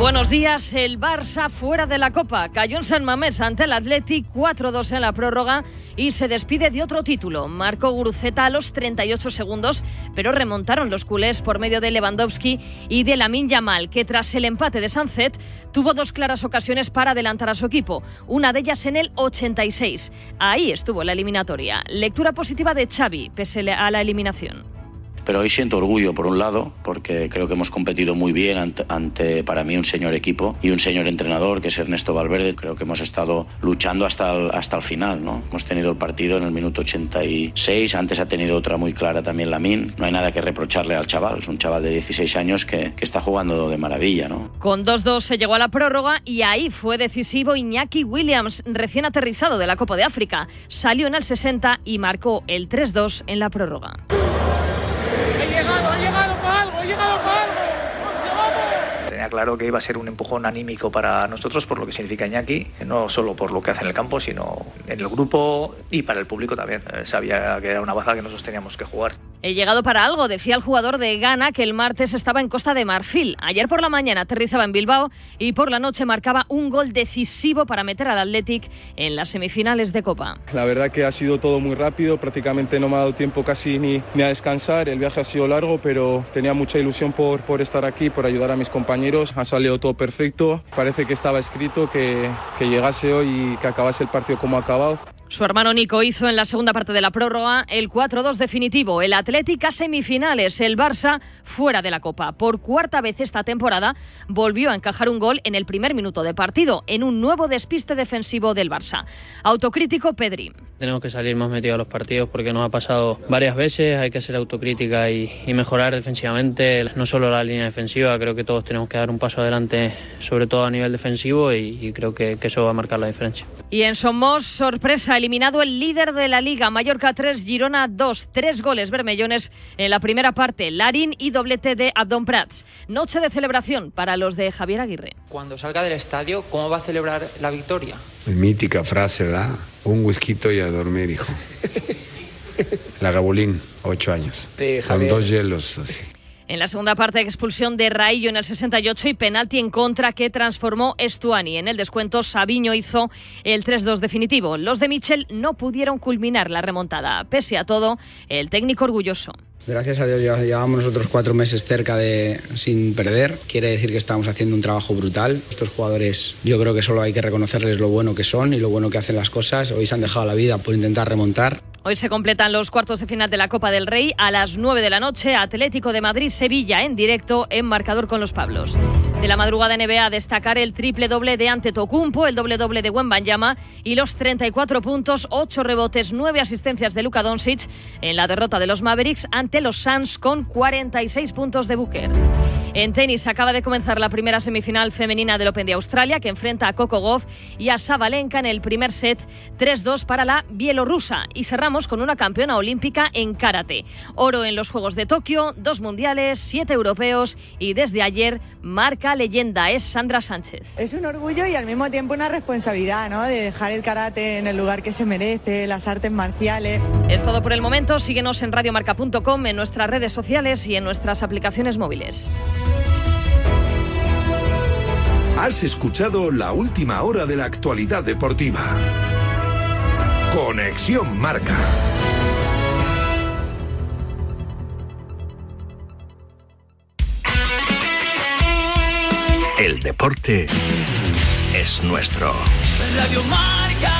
Buenos días. El Barça fuera de la Copa. Cayó en San Mamés ante el Athletic 4-2 en la prórroga y se despide de otro título. Marcó Guruceta a los 38 segundos, pero remontaron los culés por medio de Lewandowski y de Lamin Yamal, que tras el empate de Sanzet tuvo dos claras ocasiones para adelantar a su equipo. Una de ellas en el 86. Ahí estuvo la eliminatoria. Lectura positiva de Xavi, pese a la eliminación. Pero hoy siento orgullo, por un lado, porque creo que hemos competido muy bien ante, para mí, un señor equipo y un señor entrenador, que es Ernesto Valverde. Creo que hemos estado luchando hasta el, hasta el final. ¿no? Hemos tenido el partido en el minuto 86, antes ha tenido otra muy clara también Lamin. No hay nada que reprocharle al chaval, es un chaval de 16 años que, que está jugando de maravilla. ¿no? Con 2-2 se llegó a la prórroga y ahí fue decisivo Iñaki Williams, recién aterrizado de la Copa de África. Salió en el 60 y marcó el 3-2 en la prórroga llegado, ha llegado para algo, ha llegado para algo. Tenía claro que iba a ser un empujón anímico para nosotros por lo que significa Iñaki, no solo por lo que hace en el campo, sino en el grupo y para el público también. Eh, sabía que era una baza que nosotros teníamos que jugar. He llegado para algo, decía el jugador de Ghana que el martes estaba en Costa de Marfil. Ayer por la mañana aterrizaba en Bilbao y por la noche marcaba un gol decisivo para meter al Athletic en las semifinales de Copa. La verdad que ha sido todo muy rápido, prácticamente no me ha dado tiempo casi ni, ni a descansar. El viaje ha sido largo, pero tenía mucha ilusión por, por estar aquí, por ayudar a mis compañeros. Ha salido todo perfecto. Parece que estaba escrito que, que llegase hoy y que acabase el partido como ha acabado. Su hermano Nico hizo en la segunda parte de la prórroga el 4-2 definitivo. El Atlético semifinales, el Barça fuera de la Copa. Por cuarta vez esta temporada volvió a encajar un gol en el primer minuto de partido, en un nuevo despiste defensivo del Barça. Autocrítico Pedri. Tenemos que salir más metidos a los partidos porque nos ha pasado varias veces, hay que ser autocrítica y, mejorar defensivamente, no solo la línea defensiva, creo que todos tenemos que dar un paso adelante, sobre todo a nivel defensivo y, creo que, que, eso va a marcar la diferencia. Y en Somos, sorpresa eliminado el líder de la liga, Mallorca 3, Girona 2, tres goles bermellones en la primera parte, Larín y doblete de Abdon Prats. Noche de celebración para los de Javier Aguirre. Cuando salga del estadio, ¿cómo va a celebrar la victoria? Mítica frase, ¿verdad? Un whisky y a dormir, hijo. La Gabulín, ocho años. Sí, Con dos hielos. Así. En la segunda parte, expulsión de Raillo en el 68 y penalti en contra que transformó Estuani. En el descuento, Sabiño hizo el 3-2 definitivo. Los de Michel no pudieron culminar la remontada. Pese a todo, el técnico orgulloso. Gracias a Dios llevamos nosotros cuatro meses cerca de sin perder. Quiere decir que estamos haciendo un trabajo brutal. Estos jugadores yo creo que solo hay que reconocerles lo bueno que son y lo bueno que hacen las cosas. Hoy se han dejado la vida por intentar remontar. Hoy se completan los cuartos de final de la Copa del Rey a las 9 de la noche. Atlético de Madrid-Sevilla en directo en marcador con los Pablos. De la madrugada NBA destacar el triple doble de Antetokounmpo, el doble doble de Wembanyama y los 34 puntos, 8 rebotes, 9 asistencias de Luka Doncic en la derrota de los Mavericks ante los Suns con 46 puntos de Booker. En tenis acaba de comenzar la primera semifinal femenina del Open de Australia que enfrenta a Coco Goff y a Sabalenka en el primer set 3-2 para la bielorrusa y cerramos con una campeona olímpica en karate. Oro en los Juegos de Tokio, dos mundiales, siete europeos y desde ayer marca leyenda es Sandra Sánchez. Es un orgullo y al mismo tiempo una responsabilidad, ¿no? De dejar el karate en el lugar que se merece, las artes marciales. Es todo por el momento. Síguenos en radiomarca.com, en nuestras redes sociales y en nuestras aplicaciones móviles. Has escuchado la última hora de la actualidad deportiva. Conexión Marca. El deporte es nuestro. Radio Marca.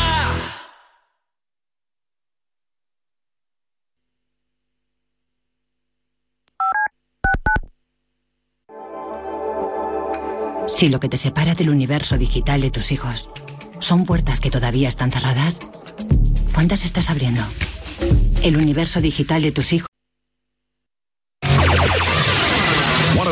Si lo que te separa del universo digital de tus hijos son puertas que todavía están cerradas, ¿cuántas estás abriendo? El universo digital de tus hijos.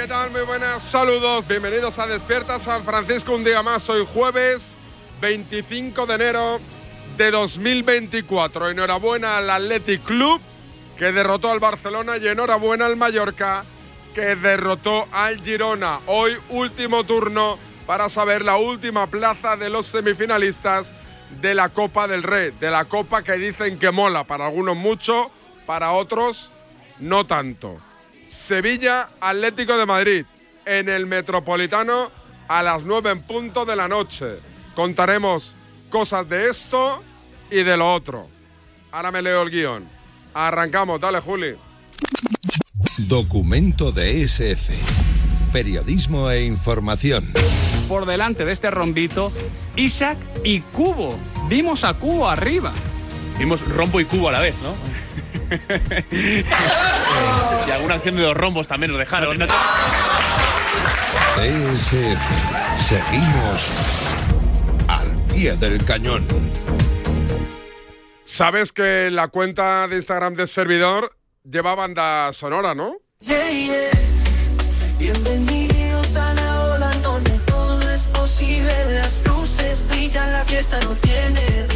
¿Qué tal? Muy buenas, saludos. Bienvenidos a Despierta San Francisco un día más. Hoy jueves 25 de enero de 2024. Enhorabuena al Athletic Club que derrotó al Barcelona y enhorabuena al Mallorca que derrotó al Girona. Hoy último turno para saber la última plaza de los semifinalistas de la Copa del Rey, de la Copa que dicen que mola, para algunos mucho, para otros no tanto. Sevilla Atlético de Madrid en el Metropolitano a las 9 en punto de la noche. Contaremos cosas de esto y de lo otro. Ahora me leo el guion. Arrancamos, dale Juli. Documento de SF. Periodismo e información. Por delante de este rombito, Isaac y Cubo. Vimos a Cubo arriba. Vimos rombo y cubo a la vez, ¿no? y alguna acción de dos rombos también nos dejaron. DSF. Seguimos al pie del cañón. Sabes que la cuenta de Instagram del servidor lleva banda sonora, ¿no? Bienvenidos a la ola donde todo es posible. Las luces brillan, la fiesta no tiene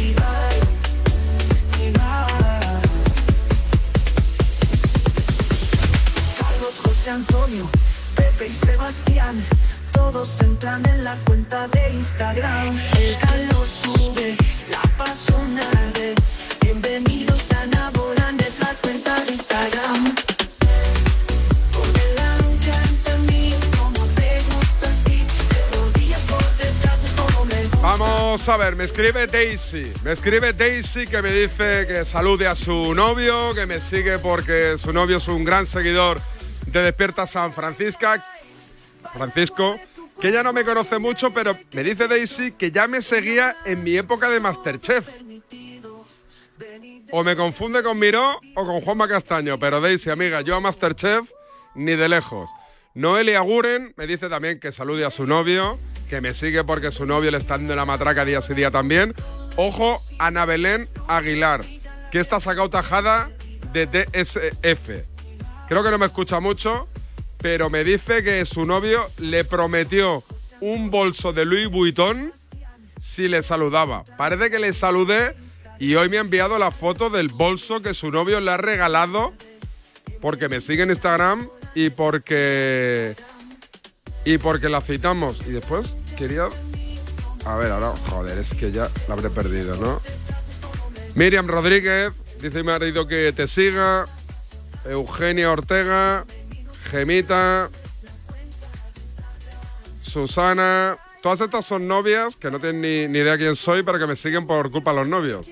Antonio, Pepe y Sebastián. Todos entran en la cuenta de Instagram. El calor sube, la pasión arde. Bienvenidos a Naboland, es la cuenta de Instagram. Vamos a ver, me escribe Daisy. Me escribe Daisy que me dice que salude a su novio, que me sigue porque su novio es un gran seguidor de Despierta San Francisco. Francisco, que ella no me conoce mucho, pero me dice Daisy que ya me seguía en mi época de Masterchef. O me confunde con Miró o con Juanma Castaño, pero Daisy, amiga, yo a Masterchef ni de lejos. Noelia Guren me dice también que salude a su novio, que me sigue porque su novio le está dando la matraca día sí día también. Ojo, Ana Belén Aguilar, que está sacado tajada de DSF. Creo que no me escucha mucho, pero me dice que su novio le prometió un bolso de Louis Vuitton si le saludaba. Parece que le saludé y hoy me ha enviado la foto del bolso que su novio le ha regalado porque me sigue en Instagram y porque y porque la citamos. Y después quería a ver ahora joder es que ya la habré perdido no Miriam Rodríguez dice mi marido que te siga Eugenia Ortega Gemita Susana todas estas son novias que no tienen ni, ni idea quién soy pero que me siguen por culpa de los novios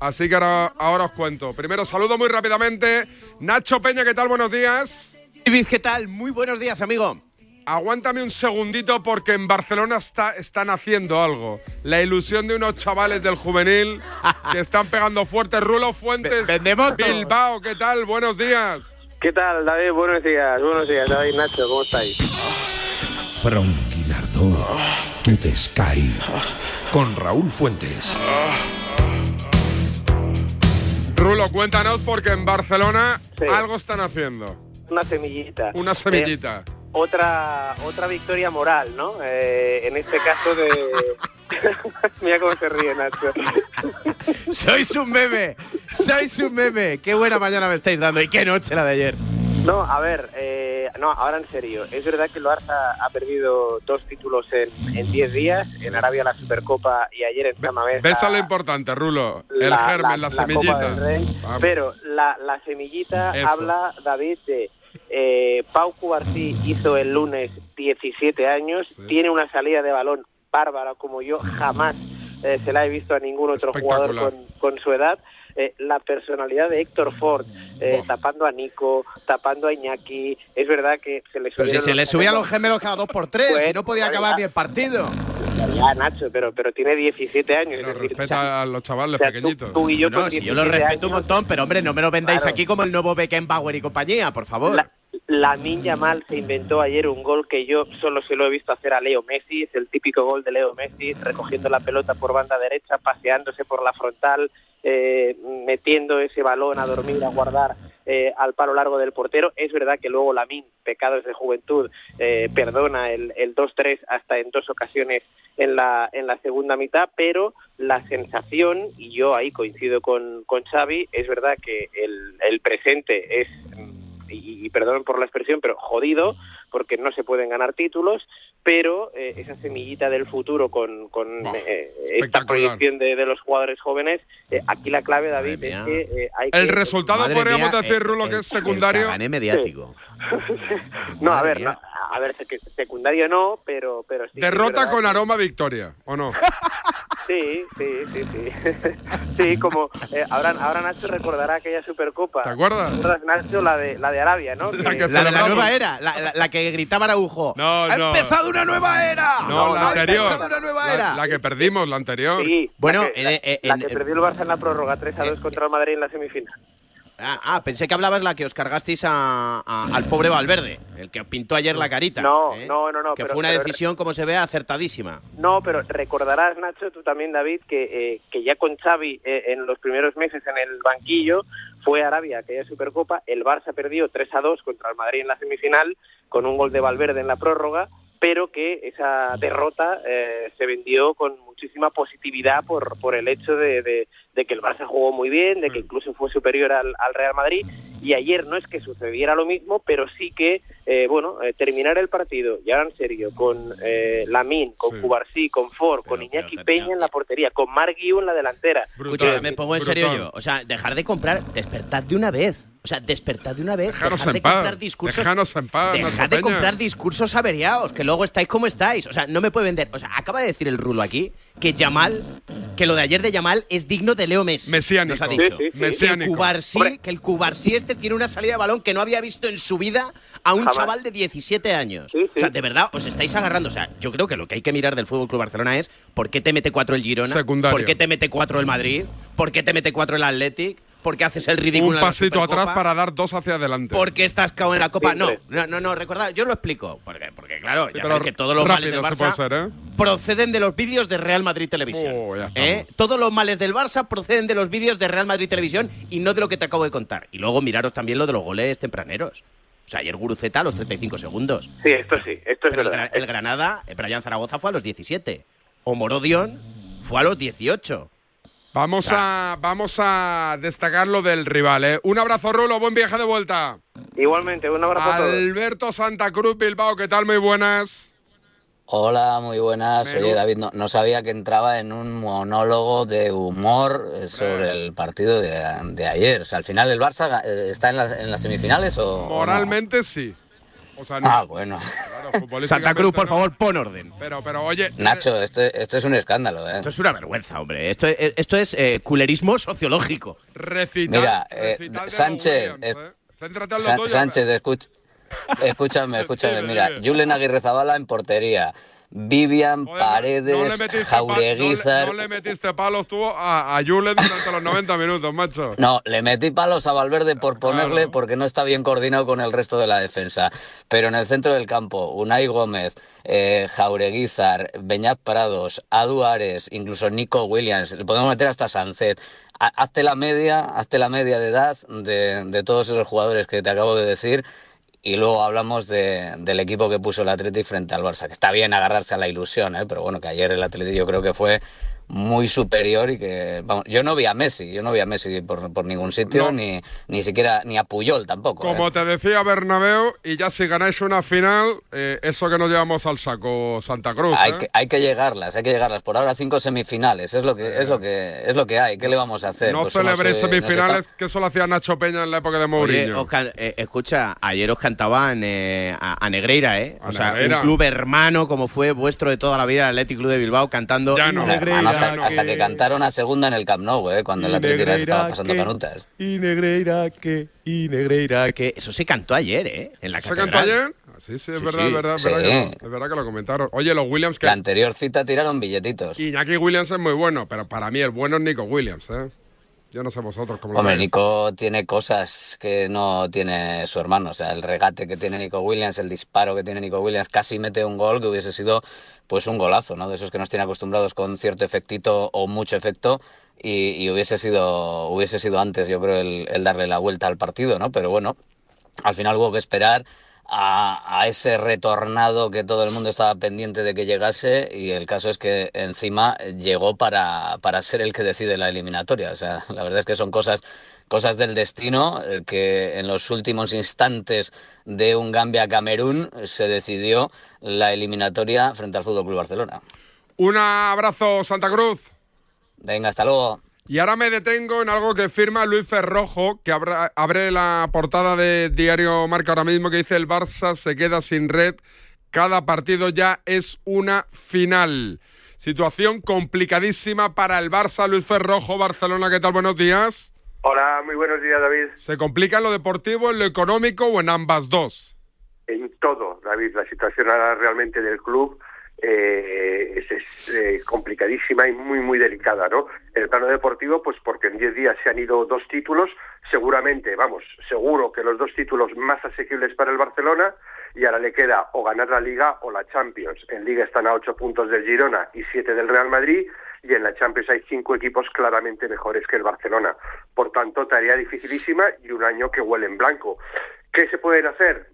Así que ahora, ahora os cuento. Primero saludo muy rápidamente. Nacho Peña, ¿qué tal? Buenos días. David, ¿qué tal? Muy buenos días, amigo. Aguántame un segundito porque en Barcelona está, están haciendo algo. La ilusión de unos chavales del juvenil que están pegando fuerte. Rulo Fuentes. Vendemos Bilbao, ¿qué tal? Buenos días. ¿Qué tal, David? Buenos días. Buenos días, David Nacho. ¿Cómo estáis? Fronquinardo. Tute Sky. Con Raúl Fuentes. Rulo, cuéntanos porque en Barcelona Sí. algo están haciendo. Una semillita. Una semillita. Eh, otra, otra victoria moral, ¿no? Eh, en este caso de... Mira cómo se ríe, Nacho. Sois un meme, sois un meme. Qué buena mañana me estáis dando y qué noche la de ayer. No, a ver, eh, no, ahora en serio. Es verdad que el Barça ha perdido dos títulos en en 10 días. En Arabia la Supercopa y ayer en San Mamés Ves a lo importante, Rulo. El la- germen, la, semillita. Rey. Pero la, la semillita Eso. habla, David, de eh, Pau Cubarsí hizo el lunes 17 años, tiene una salida de balón bárbara como yo jamás eh, se la he visto a ningún otro jugador con, con su edad. Eh, la personalidad de Héctor Ford, eh, tapando a Nico, tapando a Iñaki, es verdad que se le Pero si se le los subían gemelos. los gemelos cada dos por tres Pues, y no podía acabar ni el partido. Ya, Nacho, pero, pero tiene 17 años. es decir, Respeta a los chavales o sea, tú- pequeñitos. tú y yo No, si yo lo 17 respeto un montón, pero hombre, no me lo vendáis Claro. aquí como el nuevo Beckenbauer y compañía, por favor. La, Lamin Yamal se inventó ayer un gol que yo solo se lo he visto hacer a Leo Messi, es el típico gol de Leo Messi, recogiendo la pelota por banda derecha, paseándose por la frontal, eh, metiendo ese balón a dormir, a guardar eh, al palo largo del portero. Es verdad que luego Lamin, pecados de juventud, eh, perdona el, el 2-3 hasta en dos ocasiones en la, en la segunda mitad, pero la sensación, y yo ahí coincido con, con Xavi, es verdad que el, el presente es, y perdón por la expresión, pero jodido, porque no se pueden ganar títulos, pero eh, esa semillita del futuro con, con eh, esta proyección de, de los jugadores jóvenes, eh, aquí la clave, David, es que eh, hay que... El resultado Madre podríamos mía, decir, Rulo, que es secundario. el mediático. No, a ver, no, a ver, sec- secundario no, pero, pero sí. que Derrota con que- aroma victoria, ¿o no? Sí, sí, sí, sí. sí, como eh, ahora, ahora Nacho recordará aquella Supercopa. ¿Te acuerdas? Nacho, la de, la de Arabia, ¿no? La que La de la nueva era, la, la- la que gritaba Araujo. No, ¡Ha no. empezado una nueva era! No, la ¡Ha anterior. una nueva La, era! la que perdimos, la anterior. Sí, Bueno, la que, en- en- la en- que perdió el Barça en la prórroga 3 a 2 contra el Madrid en la semifinal. Ah, ah, pensé que hablabas la que os cargasteis a- a- al pobre Valverde, el que os pintó ayer la carita. No, ¿eh? no, no, no. Que pero- fue una pero- decisión, como se ve, acertadísima. No, pero recordarás, Nacho, tú también, David, que, eh, que ya con Xavi eh, en los primeros meses en el banquillo fue Arabia, aquella Supercopa, el Barça perdió 3 a 2 contra el Madrid en la semifinal con un gol de Valverde en la prórroga, pero que esa derrota eh, se vendió con muchísima positividad por, por el hecho de, de- de que el Barça jugó muy bien, de que incluso fue superior al, al Real Madrid. Y ayer no es que sucediera lo mismo, pero sí que, eh, bueno, eh, terminar el partido, ya en serio, con eh, Lamin, con Sí. Cubarsí, con Ford, con Iñaki pero, Peña en la portería, con Marc Guiu en la delantera. Brutal, Escucha, me pongo en serio yo. O sea, dejar de comprar, despertad de una vez. O sea, despertad de una vez. Dejar de paz. comprar discursos. Déjanos en paz, Dejad de comprar discursos averiados, que luego estáis como estáis. O sea, no me puede vender. O sea, acaba de decir el Rulo aquí que Yamal, que lo de ayer de Yamal es digno de Leo Messi. Mesiánico. Nos ha dicho. Sí, sí, sí. Que el. Cubarsí, que el Cubarsí este tiene una salida de balón que no había visto en su vida a un Jamás. chaval de 17 años. Sí, sí. O sea, de verdad, os estáis agarrando. O sea, yo creo que lo que hay que mirar del Fútbol Club Barcelona es por qué te mete cuatro el Girona, Secundario. por qué te mete cuatro el Madrid, por qué te mete cuatro el Athletic, por qué haces el ridículo Un en la pasito atrás para dar dos hacia adelante. ¿Por qué estás cao en la copa? No, no, no, no, recordad, yo lo explico. Porque, porque claro, ya sabéis que todos los males del Barça ser, ¿eh? proceden de los vídeos de Real Madrid Televisión. Oh, ¿eh? Todos los males del Barça proceden de los vídeos de Real Madrid Televisión y no de lo que te acabo de contar. Y luego miraros también lo de los goles tempraneros. O sea, ayer Guruceta a los 35 segundos. Sí, esto sí, esto es Pero el, verdad. Gra- el Granada, el Brian Zaragoza fue a los 17. O Morodion fue a los 18. Vamos a, vamos a destacar lo del rival, ¿eh? Un abrazo, Rulo, buen viaje de vuelta. Igualmente, un abrazo a todos. Alberto Santa Cruz Bilbao, ¿qué tal? Muy buenas. Hola, muy buenas. Oye, David, no, no sabía que entraba en un monólogo de humor eh, sobre el partido de, de ayer. O sea, al final el Barça eh, está en las, en las semifinales o. o no? Moralmente sí. O sea, no. Ah, bueno. claro, Santa Cruz, por no. favor, pon orden. Pero, pero, oye. Nacho, esto, esto es un escándalo, ¿eh? Esto es una vergüenza, hombre. Esto es, esto es eh, culerismo sociológico. Recital, Mira, eh, recital Sánchez, eh, ¿eh? Tuyo. Sánchez, escúchame, escúchame. Mira. Julen Aguirre Zabala en portería. Vivian Joder, Paredes, no Jaureguizar. No, le- no le metiste palos tú a, a Julen durante los 90 minutos, macho. No, le metí palos a Valverde por ponerle Claro. porque no está bien coordinado con el resto de la defensa. Pero en el centro del campo, Unai Gómez, eh, Jaureguizar, Beñat Prados, Adu Ares, incluso Nico Williams, le podemos meter hasta Sancet. Ha- Hazte la media, hazte la media de edad de, de todos esos jugadores que te acabo de decir. Y luego hablamos de- del equipo que puso el Atleti frente al Barça, que está bien agarrarse a la ilusión, ¿eh? pero bueno, que ayer el Atleti yo creo que fue muy superior y que, vamos, yo no vi a Messi, yo no vi a Messi por, por ningún sitio, No. ni, ni siquiera, ni a Puyol tampoco. ¿eh? Como te decía Bernabéu, y ya si ganáis una final, eh, eso que nos llevamos al saco Santa Cruz. Hay ¿eh? que, hay que llegarlas, hay que llegarlas. Por ahora cinco semifinales, es lo que, es lo que, es lo que hay. ¿Qué le vamos a hacer? no Pues celebréis eh, semifinales, está- que eso lo hacía Nacho Peña en la época de Mourinho. os can- eh, escucha, ayer os cantaban eh, a, a Negreira, ¿eh? A o sea, Negreira. un club hermano como fue vuestro de toda la vida, el Athletic Club de Bilbao, cantando Ya no. "Y Negreira Además, hasta, que- hasta que cantaron a segunda en el Camp Nou, ¿eh? cuando y la Atleti estaba pasando que- canutas. Y Negreira que, y Negreira que... Eso se cantó ayer, ¿eh? En la ¿Se catedral. cantó ayer? Sí, sí, es Sí, verdad, sí. es verdad, es Sí. verdad, que lo, es verdad que lo comentaron. Oye, los Williams que... La anterior cita tiraron billetitos. Iñaki Williams es muy bueno, pero para mí el bueno es Nico Williams, ¿eh? Yo no sé vosotros cómo lo Hombre, veis. Nico tiene cosas que no tiene su hermano. O sea, el regate que tiene Nico Williams, el disparo que tiene Nico Williams, casi mete un gol que hubiese sido pues un golazo, ¿no? De esos que nos tiene acostumbrados con cierto efectito o mucho efecto y, y hubiese sido hubiese sido antes, yo creo, el, el darle la vuelta al partido, ¿no? Pero bueno, al final hubo que esperar a, a ese retornado que todo el mundo estaba pendiente de que llegase y el caso es que encima llegó para, para ser el que decide la eliminatoria. O sea, la verdad es que son cosas, cosas del destino eh, que en los últimos instantes de un Gambia-Camerún se decidió la eliminatoria frente al Fútbol Club Barcelona. Un abrazo, Santa Cruz. Venga, hasta luego. Y ahora me detengo en algo que firma Luis Ferrojo, que abra- abre la portada de Diario Marca ahora mismo, que dice el Barça se queda sin red, cada partido ya es una final. Situación complicadísima para el Barça, Luis Ferrojo, Barcelona, ¿qué tal? Buenos días. Hola, muy buenos días, David. ¿Se complica en lo deportivo, en lo económico o en ambas dos? En todo, David, la situación ahora realmente del club eh, es, eh, complicadísima y muy, muy delicada, ¿no? En el plano deportivo, pues porque en 10 días se han ido dos títulos, seguramente, vamos, seguro que los dos títulos más asequibles para el Barcelona, y ahora le queda o ganar la Liga o la Champions. En Liga están a 8 puntos del Girona y 7 del Real Madrid, y en la Champions hay cinco equipos claramente mejores que el Barcelona. Por tanto, tarea dificilísima y un año que huele en blanco. ¿Qué se pueden hacer?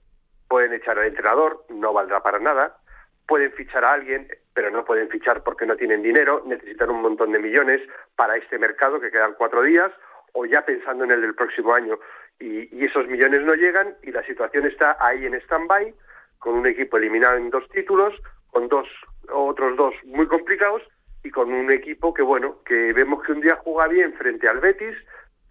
Pueden echar al entrenador, no valdrá para nada. Pueden fichar a alguien, pero no pueden fichar porque no tienen dinero, necesitan un montón de millones para este mercado que quedan cuatro días, o ya pensando en el del próximo año. Y, esos millones no llegan y la situación está ahí en stand-by, con un equipo eliminado en dos títulos, con dos otros dos muy complicados y con un equipo que, bueno, que vemos que un día juega bien frente al Betis,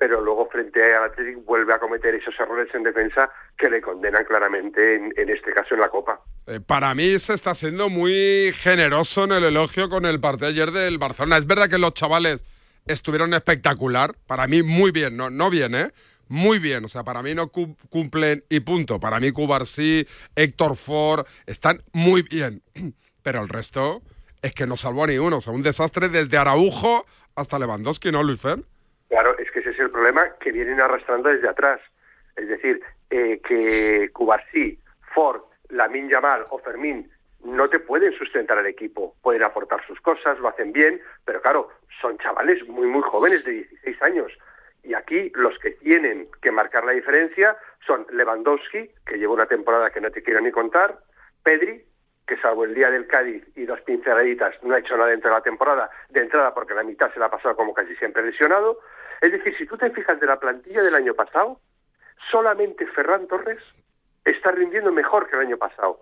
pero luego frente al Atlético vuelve a cometer esos errores en defensa que le condenan claramente, en, en este caso en la Copa. Eh, para mí se está siendo muy generoso en el elogio con el partido ayer del Barcelona. Es verdad que los chavales estuvieron espectacular, para mí muy bien, no, no bien, ¿eh? Muy bien, o sea, para mí no cu- cumplen y punto. Para mí Cubarsí, Héctor Ford, están muy bien. Pero el resto es que no salvó a ni uno. O sea, un desastre desde Araujo hasta Lewandowski, ¿no, Luis Fer? Claro, es que el problema que vienen arrastrando desde atrás. Es decir, eh, que Cubarsí, Ford, Lamin Yamal o Fermín no te pueden sustentar al equipo. Pueden aportar sus cosas, lo hacen bien, pero claro, son chavales muy, muy jóvenes de 16 años. Y aquí los que tienen que marcar la diferencia son Lewandowski, que lleva una temporada que no te quiero ni contar, Pedri, que salvo el día del Cádiz y dos pinceladitas no ha hecho nada dentro de la temporada, de entrada porque la mitad se la ha pasado como casi siempre lesionado. Es decir, si tú te fijas de la plantilla del año pasado, solamente Ferran Torres está rindiendo mejor que el año pasado.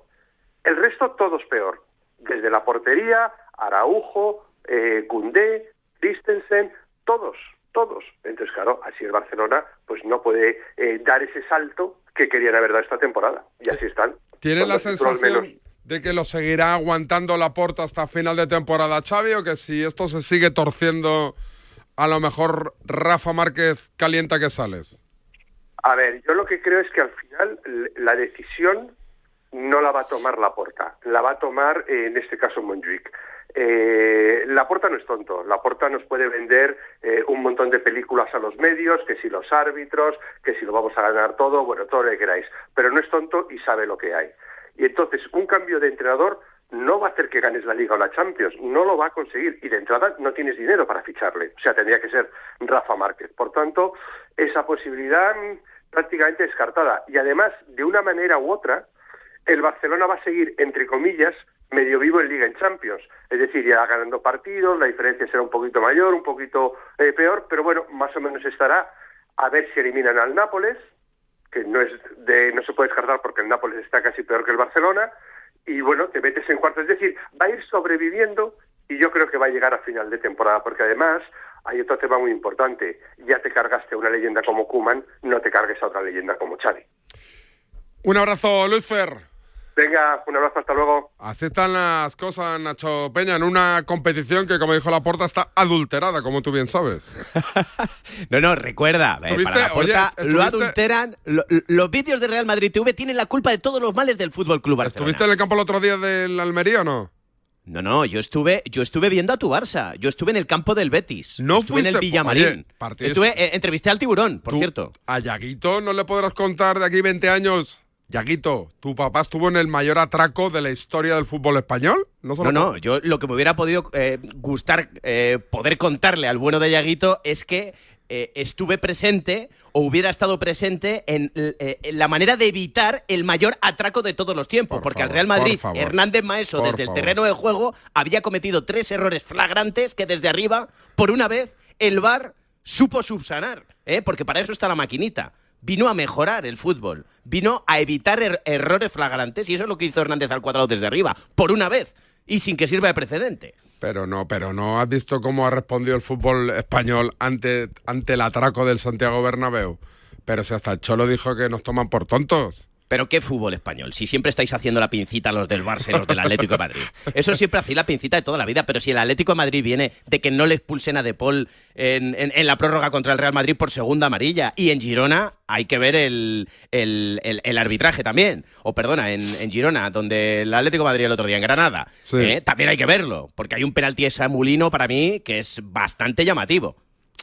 El resto todos peor. Desde la portería, Araujo, eh, Cundé, Christensen, todos, todos. Entonces, claro, así el Barcelona pues no puede eh, dar ese salto que querían haber dado esta temporada. Y así están. ¿Tiene la sensación menos. de que lo seguirá aguantando la porta hasta final de temporada Xavi o que si esto se sigue torciendo, a lo mejor Rafa Márquez calienta que sales? A ver, yo lo que creo es que al final la decisión no la va a tomar la porta, la va a tomar eh, en este caso Montjuic. Eh, la porta no es tonto, la porta nos puede vender eh, un montón de películas a los medios, que si los árbitros, que si lo vamos a ganar todo, bueno, todo lo que queráis, pero no es tonto y sabe lo que hay. Y entonces un cambio de entrenador no va a hacer que ganes la Liga o la Champions, no lo va a conseguir. Y de entrada no tienes dinero para ficharle, o sea, tendría que ser Rafa Márquez. Por tanto, esa posibilidad prácticamente descartada. Y además, de una manera u otra, el Barcelona va a seguir, entre comillas, medio vivo en Liga en Champions. Es decir, ya ganando partidos, la diferencia será un poquito mayor, un poquito eh, peor, pero bueno, más o menos estará. A ver si eliminan al Nápoles, que no es de, no se puede descartar porque el Nápoles está casi peor que el Barcelona, y bueno, te metes en cuartos. Es decir, va a ir sobreviviendo y yo creo que va a llegar a final de temporada, porque además hay otro tema muy importante. Ya te cargaste una leyenda como Kuman, no te cargues a otra leyenda como Xavi. Un abrazo, Luis Fer. Venga, un abrazo, hasta luego. Así están las cosas, Nacho Peña, en una competición que, como dijo Laporta, está adulterada, como tú bien sabes. No, no, recuerda, eh, la Porta Oye, lo adulteran. lo- los vídeos de Real Madrid TV tienen la culpa de todos los males del Fútbol Club Barcelona. ¿Estuviste en el campo el otro día del Almería o no? No, no, yo estuve, yo estuve viendo a tu Barça. Yo estuve en el campo del Betis. No estuve en el Villamarín. Oye, estuve, eh, entrevisté al tiburón, por Tú- cierto. A Yaguito no le podrás contar de aquí 20 años. Yaguito, tu papá estuvo en el mayor atraco de la historia del fútbol español. No, No, no, yo lo que me hubiera podido eh, gustar eh, poder contarle al bueno de Yaguito es que eh, estuve presente o hubiera estado presente en, eh, en la manera de evitar el mayor atraco de todos los tiempos. porque favor, al Real Madrid. Hernández Maeso, Por desde favor. el terreno de juego, había cometido tres errores flagrantes que desde arriba, por una vez, el VAR supo subsanar. ¿eh? Porque para eso está la maquinita. Vino a mejorar el fútbol, vino a evitar er- errores flagrantes y eso es lo que hizo Hernández al cuadrado desde arriba, por una vez y sin que sirva de precedente. Pero no, pero no has visto cómo ha respondido el fútbol español ante, ante el atraco del Santiago Bernabéu. Pero si hasta el Cholo dijo que nos toman por tontos. Pero qué fútbol español. Si siempre estáis haciendo la pincita los del Barça y los del Atlético de Madrid. Eso siempre hacéis la pincita de toda la vida. Pero si el Atlético de Madrid viene de que no le expulsen a De Paul en, en- en la prórroga contra el Real Madrid por segunda amarilla. Y en Girona hay que ver el, el- el- el arbitraje también. O perdona, en, en Girona, donde el Atlético de Madrid el otro día en Granada. Sí. ¿eh? También hay que verlo. Porque hay un penalti esa Mulino para mí que es bastante llamativo.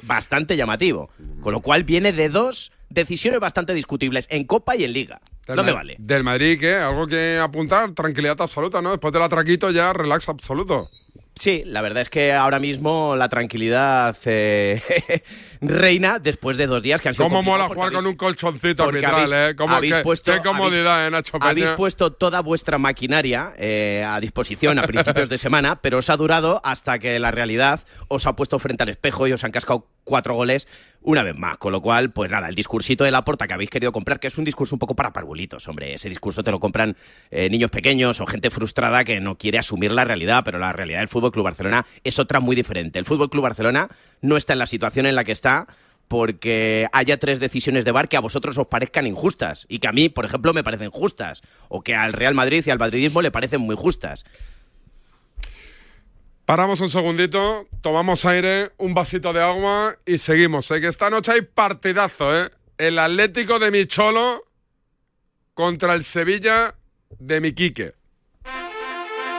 Bastante llamativo. Con lo cual viene de dos decisiones bastante discutibles en Copa y en Liga. Ma- vale. Del Madrid, ¿qué? ¿Algo que apuntar? Tranquilidad absoluta, ¿no? Después del atraquito ya relax absoluto. Sí, la verdad es que ahora mismo la tranquilidad eh, reina después de dos días que han sido ¿Cómo mola jugar con un colchoncito arbitral, habéis- eh? ¿Cómo, habéis qué, puesto- qué comodidad, eh, Nacho Peña? Habéis puesto toda vuestra maquinaria eh, a disposición a principios de semana, pero os ha durado hasta que la realidad os ha puesto frente al espejo y os han cascado cuatro goles una vez más. Con lo cual, pues nada, el discursito de la porta que habéis querido comprar, que es un discurso un poco para parvulitos, hombre. Ese discurso te lo compran eh, niños pequeños o gente frustrada que no quiere asumir la realidad, pero la realidad del Fútbol Club Barcelona es otra muy diferente. El Fútbol Club Barcelona no está en la situación en la que está porque haya tres decisiones de VAR que a vosotros os parezcan injustas y que a mí, por ejemplo, me parecen justas o que al Real Madrid y al madridismo le parecen muy justas. Paramos un segundito, tomamos aire, un vasito de agua y seguimos. Sé que esta noche hay partidazo, ¿eh? El Atlético de Micholo contra el Sevilla de Miquique.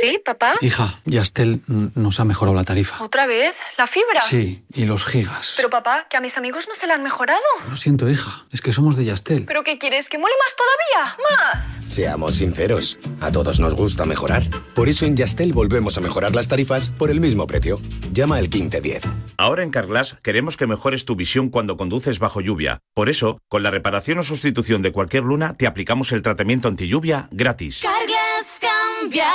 ¿Sí, papá? Hija, Yastel nos ha mejorado la tarifa. ¿Otra vez? ¿La fibra? Sí, y los gigas. Pero papá, que a mis amigos no se la han mejorado. Lo siento, hija, es que somos de Yastel. ¿Pero qué quieres? ¿Que mole más todavía? ¡Más! Seamos sinceros, a todos nos gusta mejorar. Por eso en Yastel volvemos a mejorar las tarifas por el mismo precio. Llama al 1510. Ahora en Carglass queremos que mejores tu visión cuando conduces bajo lluvia. Por eso, con la reparación o sustitución de cualquier luna, te aplicamos el tratamiento anti lluvia gratis. Carglass cambia,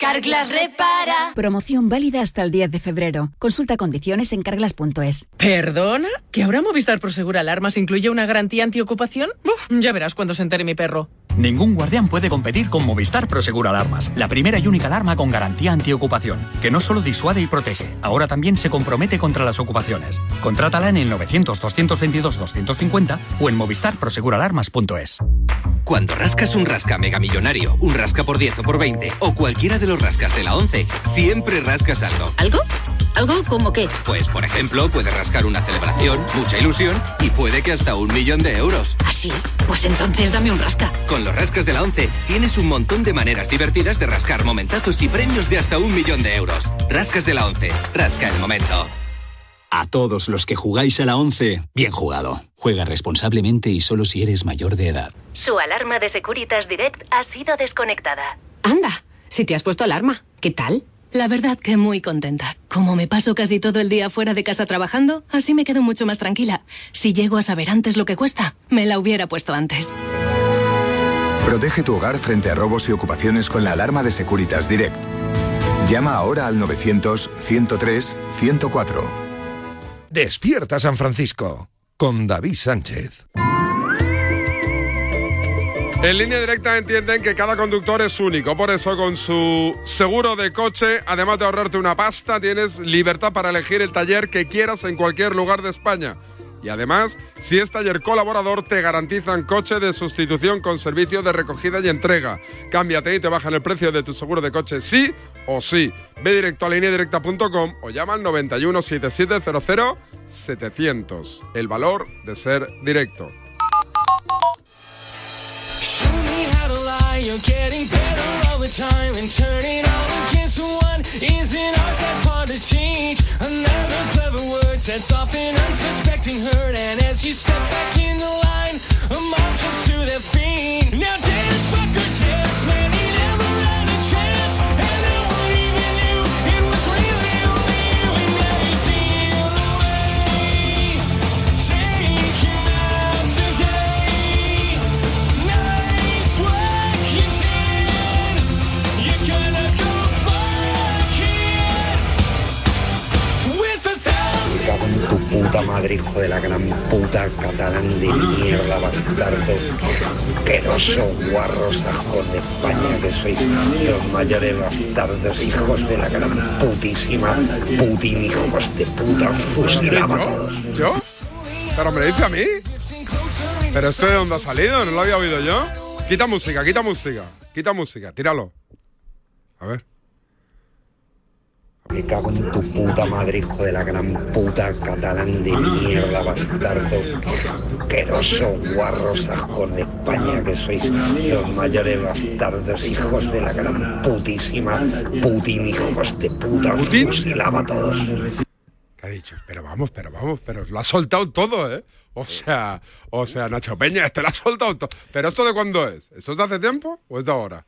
Carglass repara. Promoción válida hasta el 10 de febrero. Consulta condiciones en carglass.es. ¿Perdona? ¿Que ahora Movistar Prosegur Alarmas incluye una garantía antiocupación? Uf, ya verás cuando se entere mi perro. Ningún guardián puede competir con Movistar Prosegur Alarmas, la primera y única alarma con garantía antiocupación, que no solo disuade y protege, ahora también se compromete contra las ocupaciones. Contrátala en el 900-222-250 o en movistarproseguralarmas.es. Cuando rascas un rasca megamillonario, un rasca por 10 o por 20 o cualquiera de los rascas de la 11, siempre rascas algo. ¿Algo? ¿Algo como qué? Pues, por ejemplo, puedes rascar una celebración, mucha ilusión y puede que hasta un millón de euros. ¿Así? Pues entonces dame un rasca. Con los rascas de la 11 tienes un montón de maneras divertidas de rascar momentazos y premios de hasta un millón de euros. Rascas de la 11, rasca el momento. A todos los que jugáis a la 11, bien jugado. Juega responsablemente y solo si eres mayor de edad. Su alarma de Securitas Direct ha sido desconectada. Anda, si te has puesto alarma, ¿qué tal? La verdad que muy contenta. Como me paso casi todo el día fuera de casa trabajando, así me quedo mucho más tranquila. Si llego a saber antes lo que cuesta, me la hubiera puesto antes. Protege tu hogar frente a robos y ocupaciones con la alarma de Securitas Direct. Llama ahora al 900-103-104. Despierta San Francisco con David Sánchez. En línea directa entienden que cada conductor es único, por eso con su seguro de coche, además de ahorrarte una pasta, tienes libertad para elegir el taller que quieras en cualquier lugar de España. Y además, si es taller colaborador, te garantizan coche de sustitución con servicio de recogida y entrega. Cámbiate y te bajan el precio de tu seguro de coche sí o sí. Ve directo a lineadirecta.com o llama al 91 7700 700. El valor de ser directo. Show me how to lie, you're getting better all the time and turning all against one is an art that's hard to change. Another clever word sets unsuspecting hurt, and as you step back in the line, a mob jumps to their feet. Now dance, fucker, dance, man, he never puta madre, hijo de la gran puta catalán de mierda, bastardo. Asqueroso, guarros, ajos de España, que sois los mayores bastardos, hijos de la gran putísima Putin, hijos de puta, fusilaba todos. ¿Yo? ¿Pero me lo dice a mí? ¿Pero esto de dónde ha salido? ¿No lo había oído yo? Quita música, quita música. Quita música, tíralo. A ver. Me cago en tu puta madre, hijo de la gran puta catalán de mierda, bastardo. Asqueroso, guarros, ajos de España, que sois los mayores bastardos, hijos de la gran putísima Putin, hijos de puta, fusilaba a todos. ¿Qué ha dicho? Pero vamos, pero vamos, pero lo ha soltado todo, ¿eh? O sea, o sea, Nacho Peña, este lo ha soltado todo. ¿Pero esto de cuándo es? ¿Esto es de hace tiempo o es de ahora?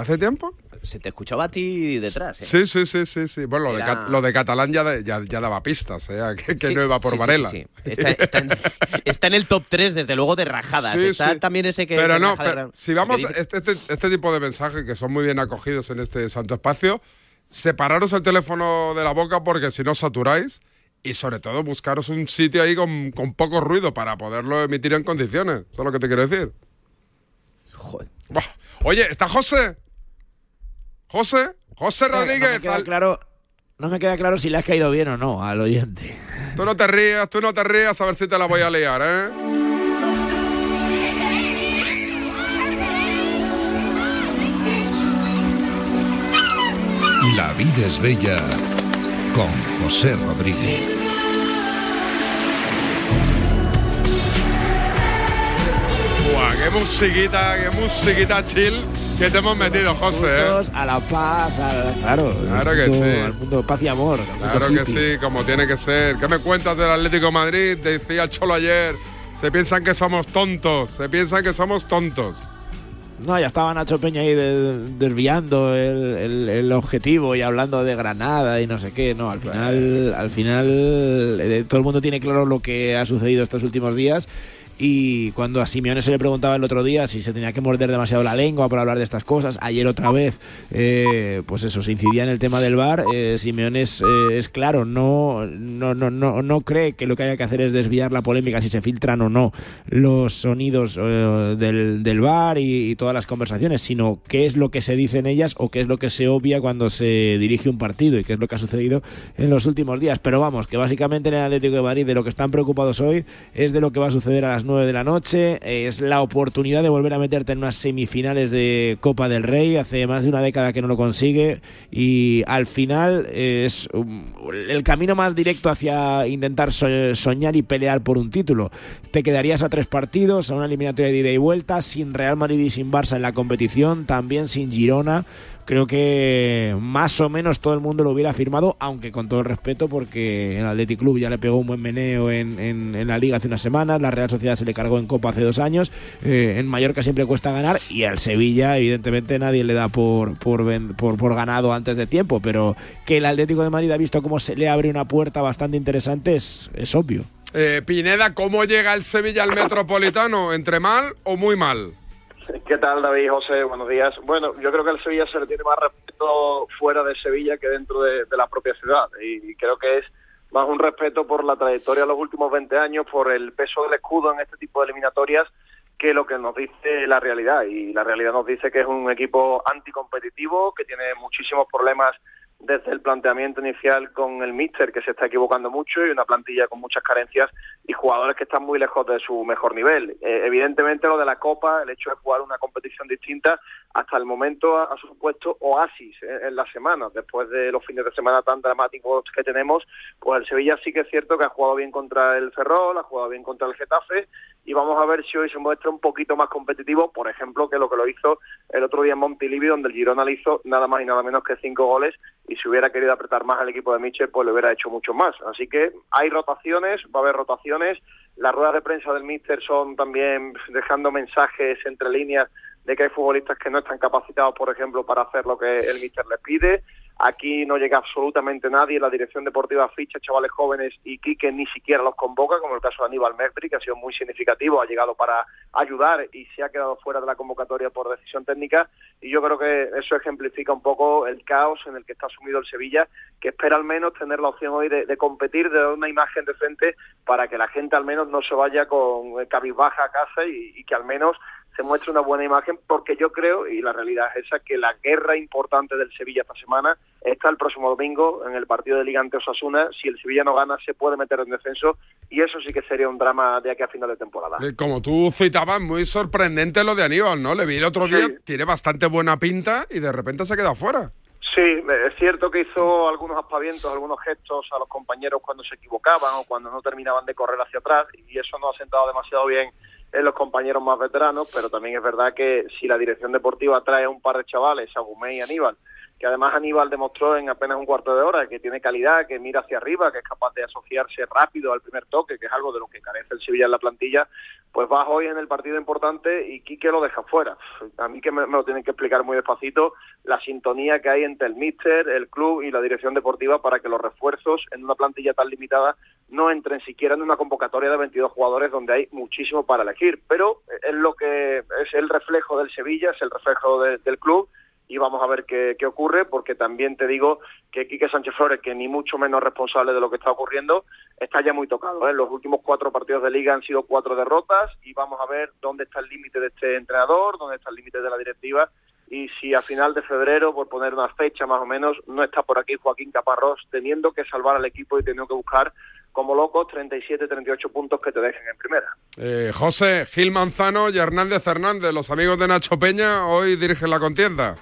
¿De hace tiempo? Se te escuchaba a ti detrás, ¿eh? Sí, sí, sí, sí, sí. Bueno, lo, de, lo de catalán ya, de- ya, ya daba pistas, ¿eh? Que, que Sí, no iba por sí, Varela. sí. Está, está en, está en el top 3, desde luego, de rajadas. Está también ese que. Pero no, de pero ra- si vamos, este, este, este tipo de mensajes que son muy bien acogidos en este santo espacio, separaros el teléfono de la boca porque si no saturáis y sobre todo buscaros un sitio ahí con, con poco ruido para poderlo emitir en condiciones. Eso es lo que te quiero decir. Joder. Oye, ¿está José? ¿José? José Eh, no me Rodríguez. claro, no me queda claro si le has caído bien o no al oyente. Tú no te rías, tú no te rías, a ver si te la voy a liar, ¿eh? La vida es bella con José Rodríguez. Buah, qué musiquita, qué musiquita chill que te hemos metido, José, ¿eh? A la paz, a- claro. Claro al que mundo- sí. Al mundo paz y amor. Claro que sí, como tiene que ser. ¿Qué me cuentas del Atlético de Madrid? Decía Cholo ayer. Se piensan que somos tontos, se piensan que somos tontos. No, ya estaba Nacho Peña ahí de- desviando el, el- el objetivo y hablando de Granada y no sé qué. No, al final, al final eh, todo el mundo tiene claro lo que ha sucedido estos últimos días. Y cuando a Simeone se le preguntaba el otro día si se tenía que morder demasiado la lengua para hablar de estas cosas, ayer otra vez, eh, pues eso, se incidía en el tema del bar. Simeone es, eh, es claro, no, no, no, no, no cree que lo que haya que hacer es desviar la polémica si se filtran o no los sonidos eh, del, del bar y, y todas las conversaciones, sino qué es lo que se dice en ellas o qué es lo que se obvia cuando se dirige un partido y qué es lo que ha sucedido en los últimos días. Pero vamos, que básicamente en el Atlético de Madrid de lo que están preocupados hoy es de lo que va a suceder a las 9 de la noche, es la oportunidad de volver a meterte en unas semifinales de Copa del Rey, hace más de una década que no lo consigue y al final eh, es um, el camino más directo hacia intentar so- soñar y pelear por un título. Te quedarías a tres partidos, a una eliminatoria de ida y vuelta, sin Real Madrid y sin Barça en la competición, también sin Girona. Creo que más o menos todo el mundo lo hubiera firmado, aunque con todo el respeto, porque el Athletic Club ya le pegó un buen meneo en, en- la Liga hace unas semanas, la Real Sociedad se le cargó en Copa hace dos años, eh, en Mallorca siempre cuesta ganar y al Sevilla, evidentemente, nadie le da por, por, por, por ganado antes de tiempo, pero que el Atlético de Madrid ha visto cómo se le abre una puerta bastante interesante es, es obvio. Eh, Pineda, ¿cómo llega el Sevilla al Metropolitano? ¿Entre mal o muy mal? ¿Qué tal, David José? Buenos días. Bueno, yo creo que el Sevilla se le tiene más respeto fuera de Sevilla que dentro de, la propia ciudad. Y creo que es más un respeto por la trayectoria de los últimos 20 años, por el peso del escudo en este tipo de eliminatorias, que lo que nos dice la realidad. Y la realidad nos dice que es un equipo anticompetitivo, que tiene muchísimos problemas desde el planteamiento inicial con el míster que se está equivocando mucho y una plantilla con muchas carencias y jugadores que están muy lejos de su mejor nivel. Eh, evidentemente lo de la Copa, el hecho de jugar una competición distinta, hasta el momento ha, supuesto oasis eh, en la semana. Después de los fines de semana tan dramáticos que tenemos, pues el Sevilla sí que es cierto que ha jugado bien contra el Ferrol, ha jugado bien contra el Getafe y vamos a ver si hoy se muestra un poquito más competitivo, por ejemplo, que lo que lo hizo el otro día en Montilivi, donde el Girona le hizo nada más y nada menos que cinco goles y si hubiera querido apretar más al equipo de Michel, pues le hubiera hecho mucho más. Así que hay rotaciones, va a haber rotaciones. Las ruedas de prensa del Mister son también dejando mensajes entre líneas de que hay futbolistas que no están capacitados, por ejemplo, para hacer lo que el Mister les pide. Aquí no llega absolutamente nadie, la dirección deportiva ficha chavales jóvenes y Quique ni siquiera los convoca, como el caso de Aníbal Mercury, que ha sido muy significativo, ha llegado para ayudar y se ha quedado fuera de la convocatoria por decisión técnica. Y yo creo que eso ejemplifica un poco el caos en el que está sumido el Sevilla, que espera al menos tener la opción hoy de, de competir, de dar una imagen decente para que la gente al menos no se vaya con cabizbaja a casa y que al menos se muestre una buena imagen, porque yo creo, y la realidad es esa, que la guerra importante del Sevilla esta semana está el próximo domingo en el partido de Liga ante Osasuna. Si el Sevilla no gana, se puede meter en descenso, y eso sí que sería un drama de aquí a final de temporada. Eh, Como tú citabas, muy sorprendente lo de Aníbal, ¿no? Le vi el otro día, tiene bastante buena pinta y de repente se queda fuera. Sí, es cierto que hizo algunos aspavientos, algunos gestos a los compañeros cuando se equivocaban o cuando no terminaban de correr hacia atrás, y eso no ha sentado demasiado bien en los compañeros más veteranos, pero también es verdad que si la dirección deportiva trae a un par de chavales, Agumé y Aníbal, que además Aníbal demostró en apenas un cuarto de hora que tiene calidad, que mira hacia arriba, que es capaz de asociarse rápido al primer toque, que es algo de lo que carece el Sevilla en la plantilla, pues va hoy en el partido importante y Quique lo deja fuera. A mí que me, me lo tienen que explicar muy despacito la sintonía que hay entre el míster, el club y la dirección deportiva para que los refuerzos en una plantilla tan limitada no entren siquiera en una convocatoria de 22 jugadores donde hay muchísimo para elegir. Pero es lo que es el reflejo del Sevilla, es el reflejo de- del club y vamos a ver qué, qué ocurre, porque también te digo que Quique Sánchez Flores, que ni mucho menos responsable de lo que está ocurriendo, está ya muy tocado. ¿eh? Los últimos cuatro partidos de liga han sido cuatro derrotas y vamos a ver dónde está el límite de este entrenador, dónde está el límite de la directiva y si a final de febrero, por poner una fecha más o menos, no está por aquí Joaquín Caparrós teniendo que salvar al equipo y teniendo que buscar como locos 37, 38 puntos que te dejen en primera. Eh, José, Gil Manzano y Hernández Hernández, los amigos de Nacho Peña, hoy dirigen la contienda.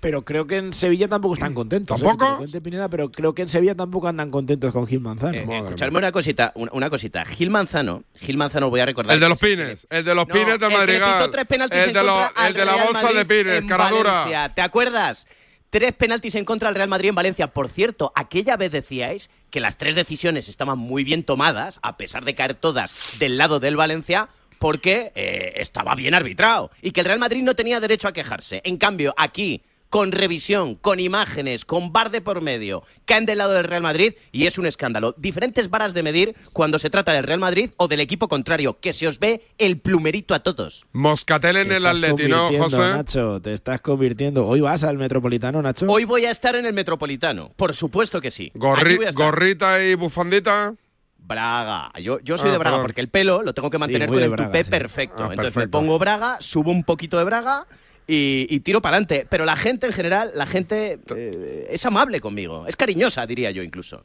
Pero creo que en Sevilla tampoco están contentos. ¿eh? ¿Tampoco? Cuente Pineda, pero creo que en Sevilla tampoco andan contentos con Gil Manzano. Eh, escuchadme una cosita, una, una cosita. Gil Manzano, Gil Manzano voy a recordar. El de los pines, el de los No, pines del Madrigal. pitó tres penaltis el en de, lo- contra al el de la Real bolsa Madrid de pines, Caradura. Valencia. ¿Te acuerdas? Tres penaltis en contra del Real Madrid en Valencia. Por cierto, aquella vez decíais que las tres decisiones estaban muy bien tomadas, a pesar de caer todas del lado del Valencia, porque eh, estaba bien arbitrado y que el Real Madrid no tenía derecho a quejarse. En cambio, aquí con revisión, con imágenes, con bar de por medio, caen del lado del Real Madrid y es un escándalo. Diferentes varas de medir cuando se trata del Real Madrid o del equipo contrario, que se os ve el plumerito a todos. Moscatel en el estás Atleti, ¿no, convirtiendo, José? Nacho, te estás convirtiendo. ¿Hoy vas al Metropolitano, Nacho? Hoy voy a estar en el Metropolitano, por supuesto que sí. Gorri- gorrita y bufandita. Braga. Yo, yo soy Ah, de Braga Ah, y, y tiro para adelante. Pero la gente en general, la gente eh, es amable conmigo. Es cariñosa, diría yo incluso.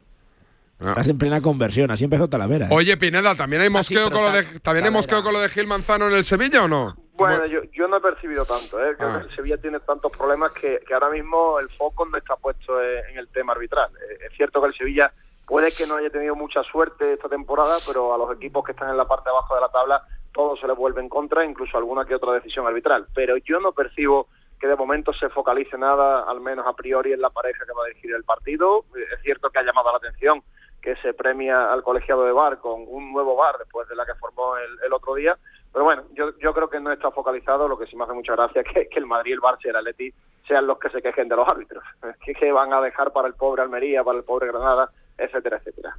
Estás en plena conversión, así empezó Talavera. ¿eh? Oye, Pineda, ¿también hay mosqueo, pero con lo de, ta- ¿también hay mosqueo con lo de Gil Manzano en el Sevilla o no? Bueno, yo, yo no he percibido tanto. ¿eh? Creo Ah. que el Sevilla tiene tantos problemas que, que ahora mismo el foco no está puesto en, en el tema arbitral. Eh, es cierto que el Sevilla puede que no haya tenido mucha suerte esta temporada, pero a los equipos que están en la parte de abajo de la tabla todo se les vuelve en contra, incluso alguna que otra decisión arbitral. Pero yo no percibo que de momento se focalice nada, al menos a priori, en la pareja que va a dirigir el partido. Eh, Es cierto que ha llamado la atención que se premia al colegiado de bar con un nuevo bar después de la que formó el, el otro día. Pero bueno, yo, creo que no está focalizado. Lo que sí me hace mucha gracia es que, que el Madrid, el Barça y el Atleti sean los que se quejen de los árbitros. Que, que van a dejar para el pobre Almería, para el pobre Granada, etcétera, etcétera.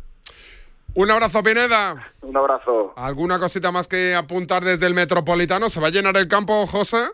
Un abrazo, Pineda. Un abrazo. ¿Alguna cosita más que apuntar desde el Metropolitano? ¿Se va a llenar el campo, José?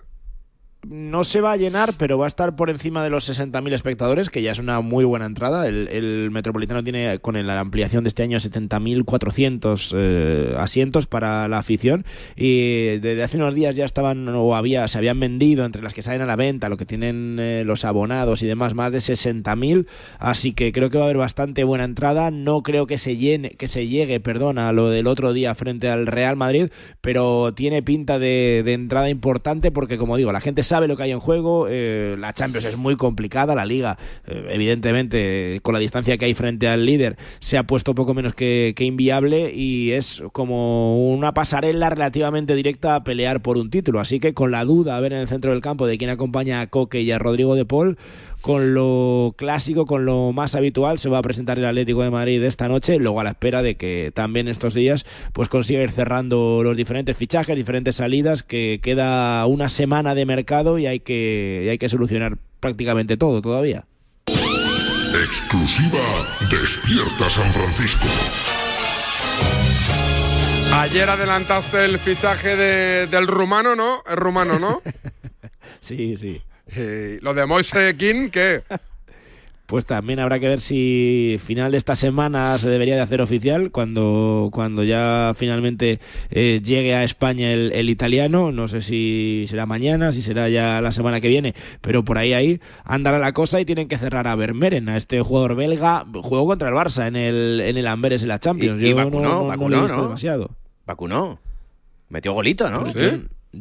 No se va a llenar, pero va a estar por encima de los 60.000 espectadores, que ya es una muy buena entrada. El, Metropolitano tiene con la ampliación de este año 70.400 eh, asientos para la afición y desde hace unos días ya estaban o había se habían vendido entre las que salen a la venta, lo que tienen eh, los abonados y demás, más de 60.000, así que creo que va a haber bastante buena entrada. No creo que se llene, que se llegue, a lo del otro día frente al Real Madrid, pero tiene pinta de, de entrada importante porque como digo, la gente sabe lo que hay en juego, eh, la Champions es muy complicada, la liga, eh, evidentemente, con la distancia que hay frente al líder, se ha puesto poco menos que, que, inviable y es como una pasarela relativamente directa a pelear por un título. Así que con la duda a ver en el centro del campo de quién acompaña a Coque y a Rodrigo de Paul, con lo clásico, con lo más habitual, se va a presentar el Atlético de Madrid esta noche, luego a la espera de que también estos días pues consiga ir cerrando los diferentes fichajes, diferentes salidas, que queda una semana de mercado y hay que, y hay que solucionar prácticamente todo todavía. Exclusiva Despierta San Francisco. Ayer adelantaste el fichaje de, del rumano, ¿no? Es rumano, ¿no? sí, sí. Eh, lo de Moise King, ¿qué? Pues también habrá que ver si final de esta semana se debería de hacer oficial cuando, cuando ya finalmente eh, llegue a España el, el, italiano. No sé si será mañana, si será ya la semana que viene, pero por ahí ahí andará la cosa y tienen que cerrar a Vermeeren, a este jugador belga. Juego contra el Barça en el, en el Amberes en la Champions. Y, y Yo vacunó, no, no, vacunó, no lo he visto ¿no? demasiado. Vacunó. Metió golito, ¿no? Yo,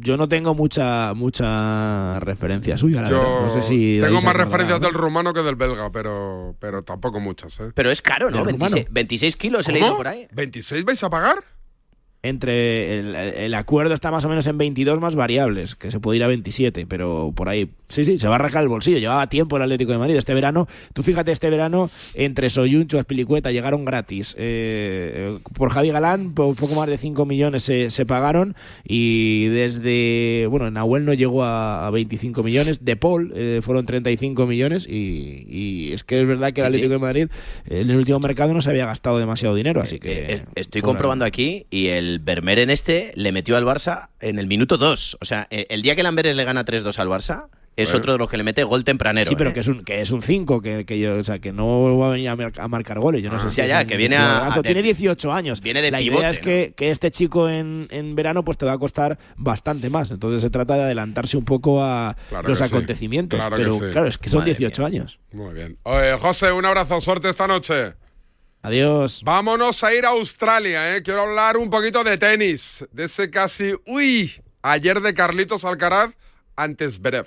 yo no tengo mucha mucha referencia suya, la Yo verdad. No sé si tengo más referencias del rumano que del belga, pero, pero tampoco muchas, ¿eh? Pero es caro, ¿no? ¿El 26, rumano? 26 kilos he ¿Cómo? leído por ahí. ¿26 vais a pagar? Entre el, el acuerdo está más o menos en 22 más variables, que se puede ir a 27, pero por ahí, sí, sí, se va a arrancar el bolsillo. Llevaba tiempo el Atlético de Madrid este verano. Tú fíjate, este verano entre Soyuncho, Aspilicueta llegaron gratis. Eh, por Javi Galán, por poco más de 5 millones se, se pagaron y desde, bueno, Nahuel no llegó a, a 25 millones. De Paul eh, fueron 35 millones y, y es que es verdad que el Atlético sí. de Madrid eh, en el último mercado no se había gastado demasiado dinero, así que... Eh, Estoy comprobando aquí y el Vermeeren este le metió al Barça en el minuto 2. O sea, eh, el día que el Amberes le gana 3-2 al Barça, es Bueno. otro de los que le mete gol tempranero. Sí, pero ¿eh? que es un que es un 5, que, que yo, o sea, que no va a venir a, mar- a marcar goles. Yo no Ah. sé si Ya, es ya, un que viene a- a tiene 18 años. viene de La pivote, idea es que, que este chico en, en verano pues te va a costar bastante más. Entonces se trata de adelantarse un poco a Claro los sí. acontecimientos. Claro pero sí. claro, es que son Madre 18 años. Muy bien. Oye, José, un abrazo, suerte esta noche. Adiós. Vámonos a ir a Australia, ¿eh? Quiero hablar un poquito de tenis. De ese casi, uy, ayer de Carlitos Alcaraz ante Zverev.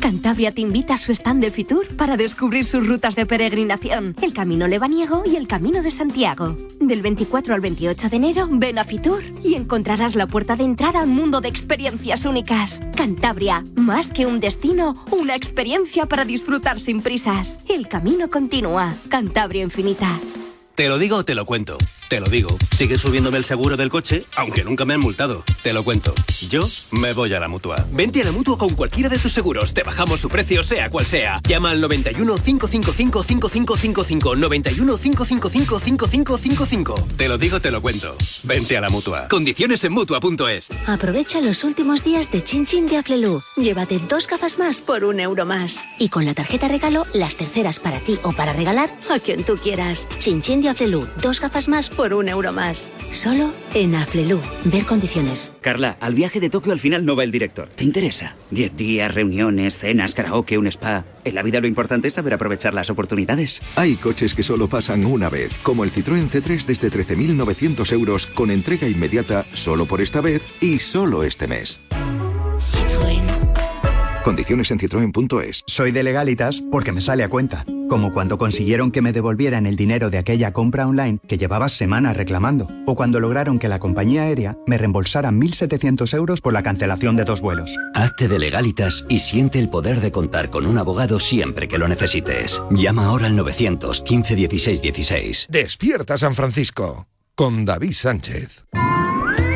Cantabria te invita a su stand de Fitur para descubrir sus rutas de peregrinación, el Camino Lebaniego y el Camino de Santiago. Del 24 al 28 de enero, ven a Fitur y encontrarás la puerta de entrada a un mundo de experiencias únicas. Cantabria, más que un destino, una experiencia para disfrutar sin prisas. El camino continúa. Cantabria Infinita. Te lo digo o te lo cuento. Te lo digo. Sigue subiéndome el seguro del coche, aunque nunca me han multado. Te lo cuento. Yo me voy a la mutua. Vente a la mutua con cualquiera de tus seguros. Te bajamos su precio, sea cual sea. Llama al 91 555 5555. 91 555 5555. Te lo digo, te lo cuento. Vente a la mutua. Condiciones en mutua.es. Aprovecha los últimos días de Chin Chin de Aflelu. Llévate dos gafas más por un euro más. Y con la tarjeta regalo, las terceras para ti o para regalar a quien tú quieras. Chin Chin de Aflelu. Dos gafas más por un euro más. Solo en Aflelu. Ver condiciones. Carla, al viaje de Tokio al final no va el director. ¿Te interesa? Diez días, reuniones, cenas, karaoke, un spa. En la vida lo importante es saber aprovechar las oportunidades. Hay coches que solo pasan una vez, como el Citroën C3 desde 13.900 euros con entrega inmediata solo por esta vez y solo este mes. Citroën. Condiciones en citroen.es. Soy de legalitas porque me sale a cuenta. Como cuando consiguieron que me devolvieran el dinero de aquella compra online que llevaba semanas reclamando. O cuando lograron que la compañía aérea me reembolsara 1.700 euros por la cancelación de dos vuelos. Hazte de legalitas y siente el poder de contar con un abogado siempre que lo necesites. Llama ahora al 915 16 16. Despierta San Francisco con David Sánchez.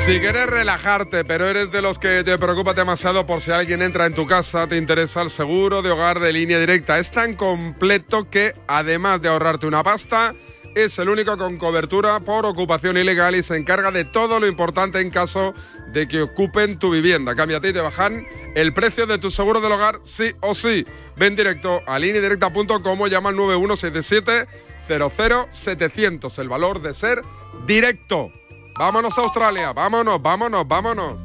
Si quieres relajarte, pero eres de los que te preocupa demasiado por si alguien entra en tu casa, te interesa el seguro de hogar de línea directa. Es tan completo que, además de ahorrarte una pasta, es el único con cobertura por ocupación ilegal y se encarga de todo lo importante en caso de que ocupen tu vivienda. Cámbiate y te bajan el precio de tu seguro del hogar sí o sí. Ven directo a lineadirecta.com o llama al 9177 00700. El valor de ser directo. Vámonos a Australia, vámonos, vámonos, vámonos.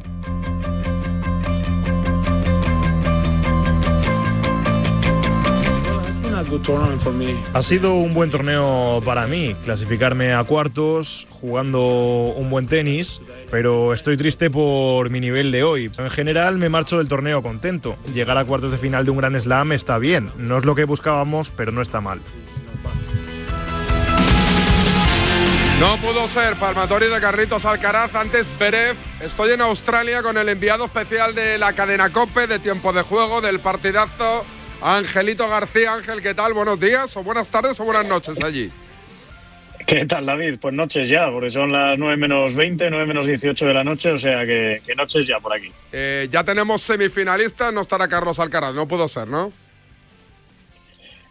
Ha sido un buen torneo para mí, clasificarme a cuartos, jugando un buen tenis, pero estoy triste por mi nivel de hoy. En general me marcho del torneo contento. Llegar a cuartos de final de un gran slam está bien, no es lo que buscábamos, pero no está mal. No pudo ser Palmatori de Carritos Alcaraz, antes Berev. Estoy en Australia con el enviado especial de la cadena COPE de tiempo de juego del partidazo, Angelito García. Ángel, ¿qué tal? Buenos días, o buenas tardes, o buenas noches allí. ¿Qué tal, David? Pues noches ya, porque son las 9 menos 20, 9 menos 18 de la noche, o sea que, que noches ya por aquí. Eh, ya tenemos semifinalistas, no estará Carlos Alcaraz, no pudo ser, ¿no?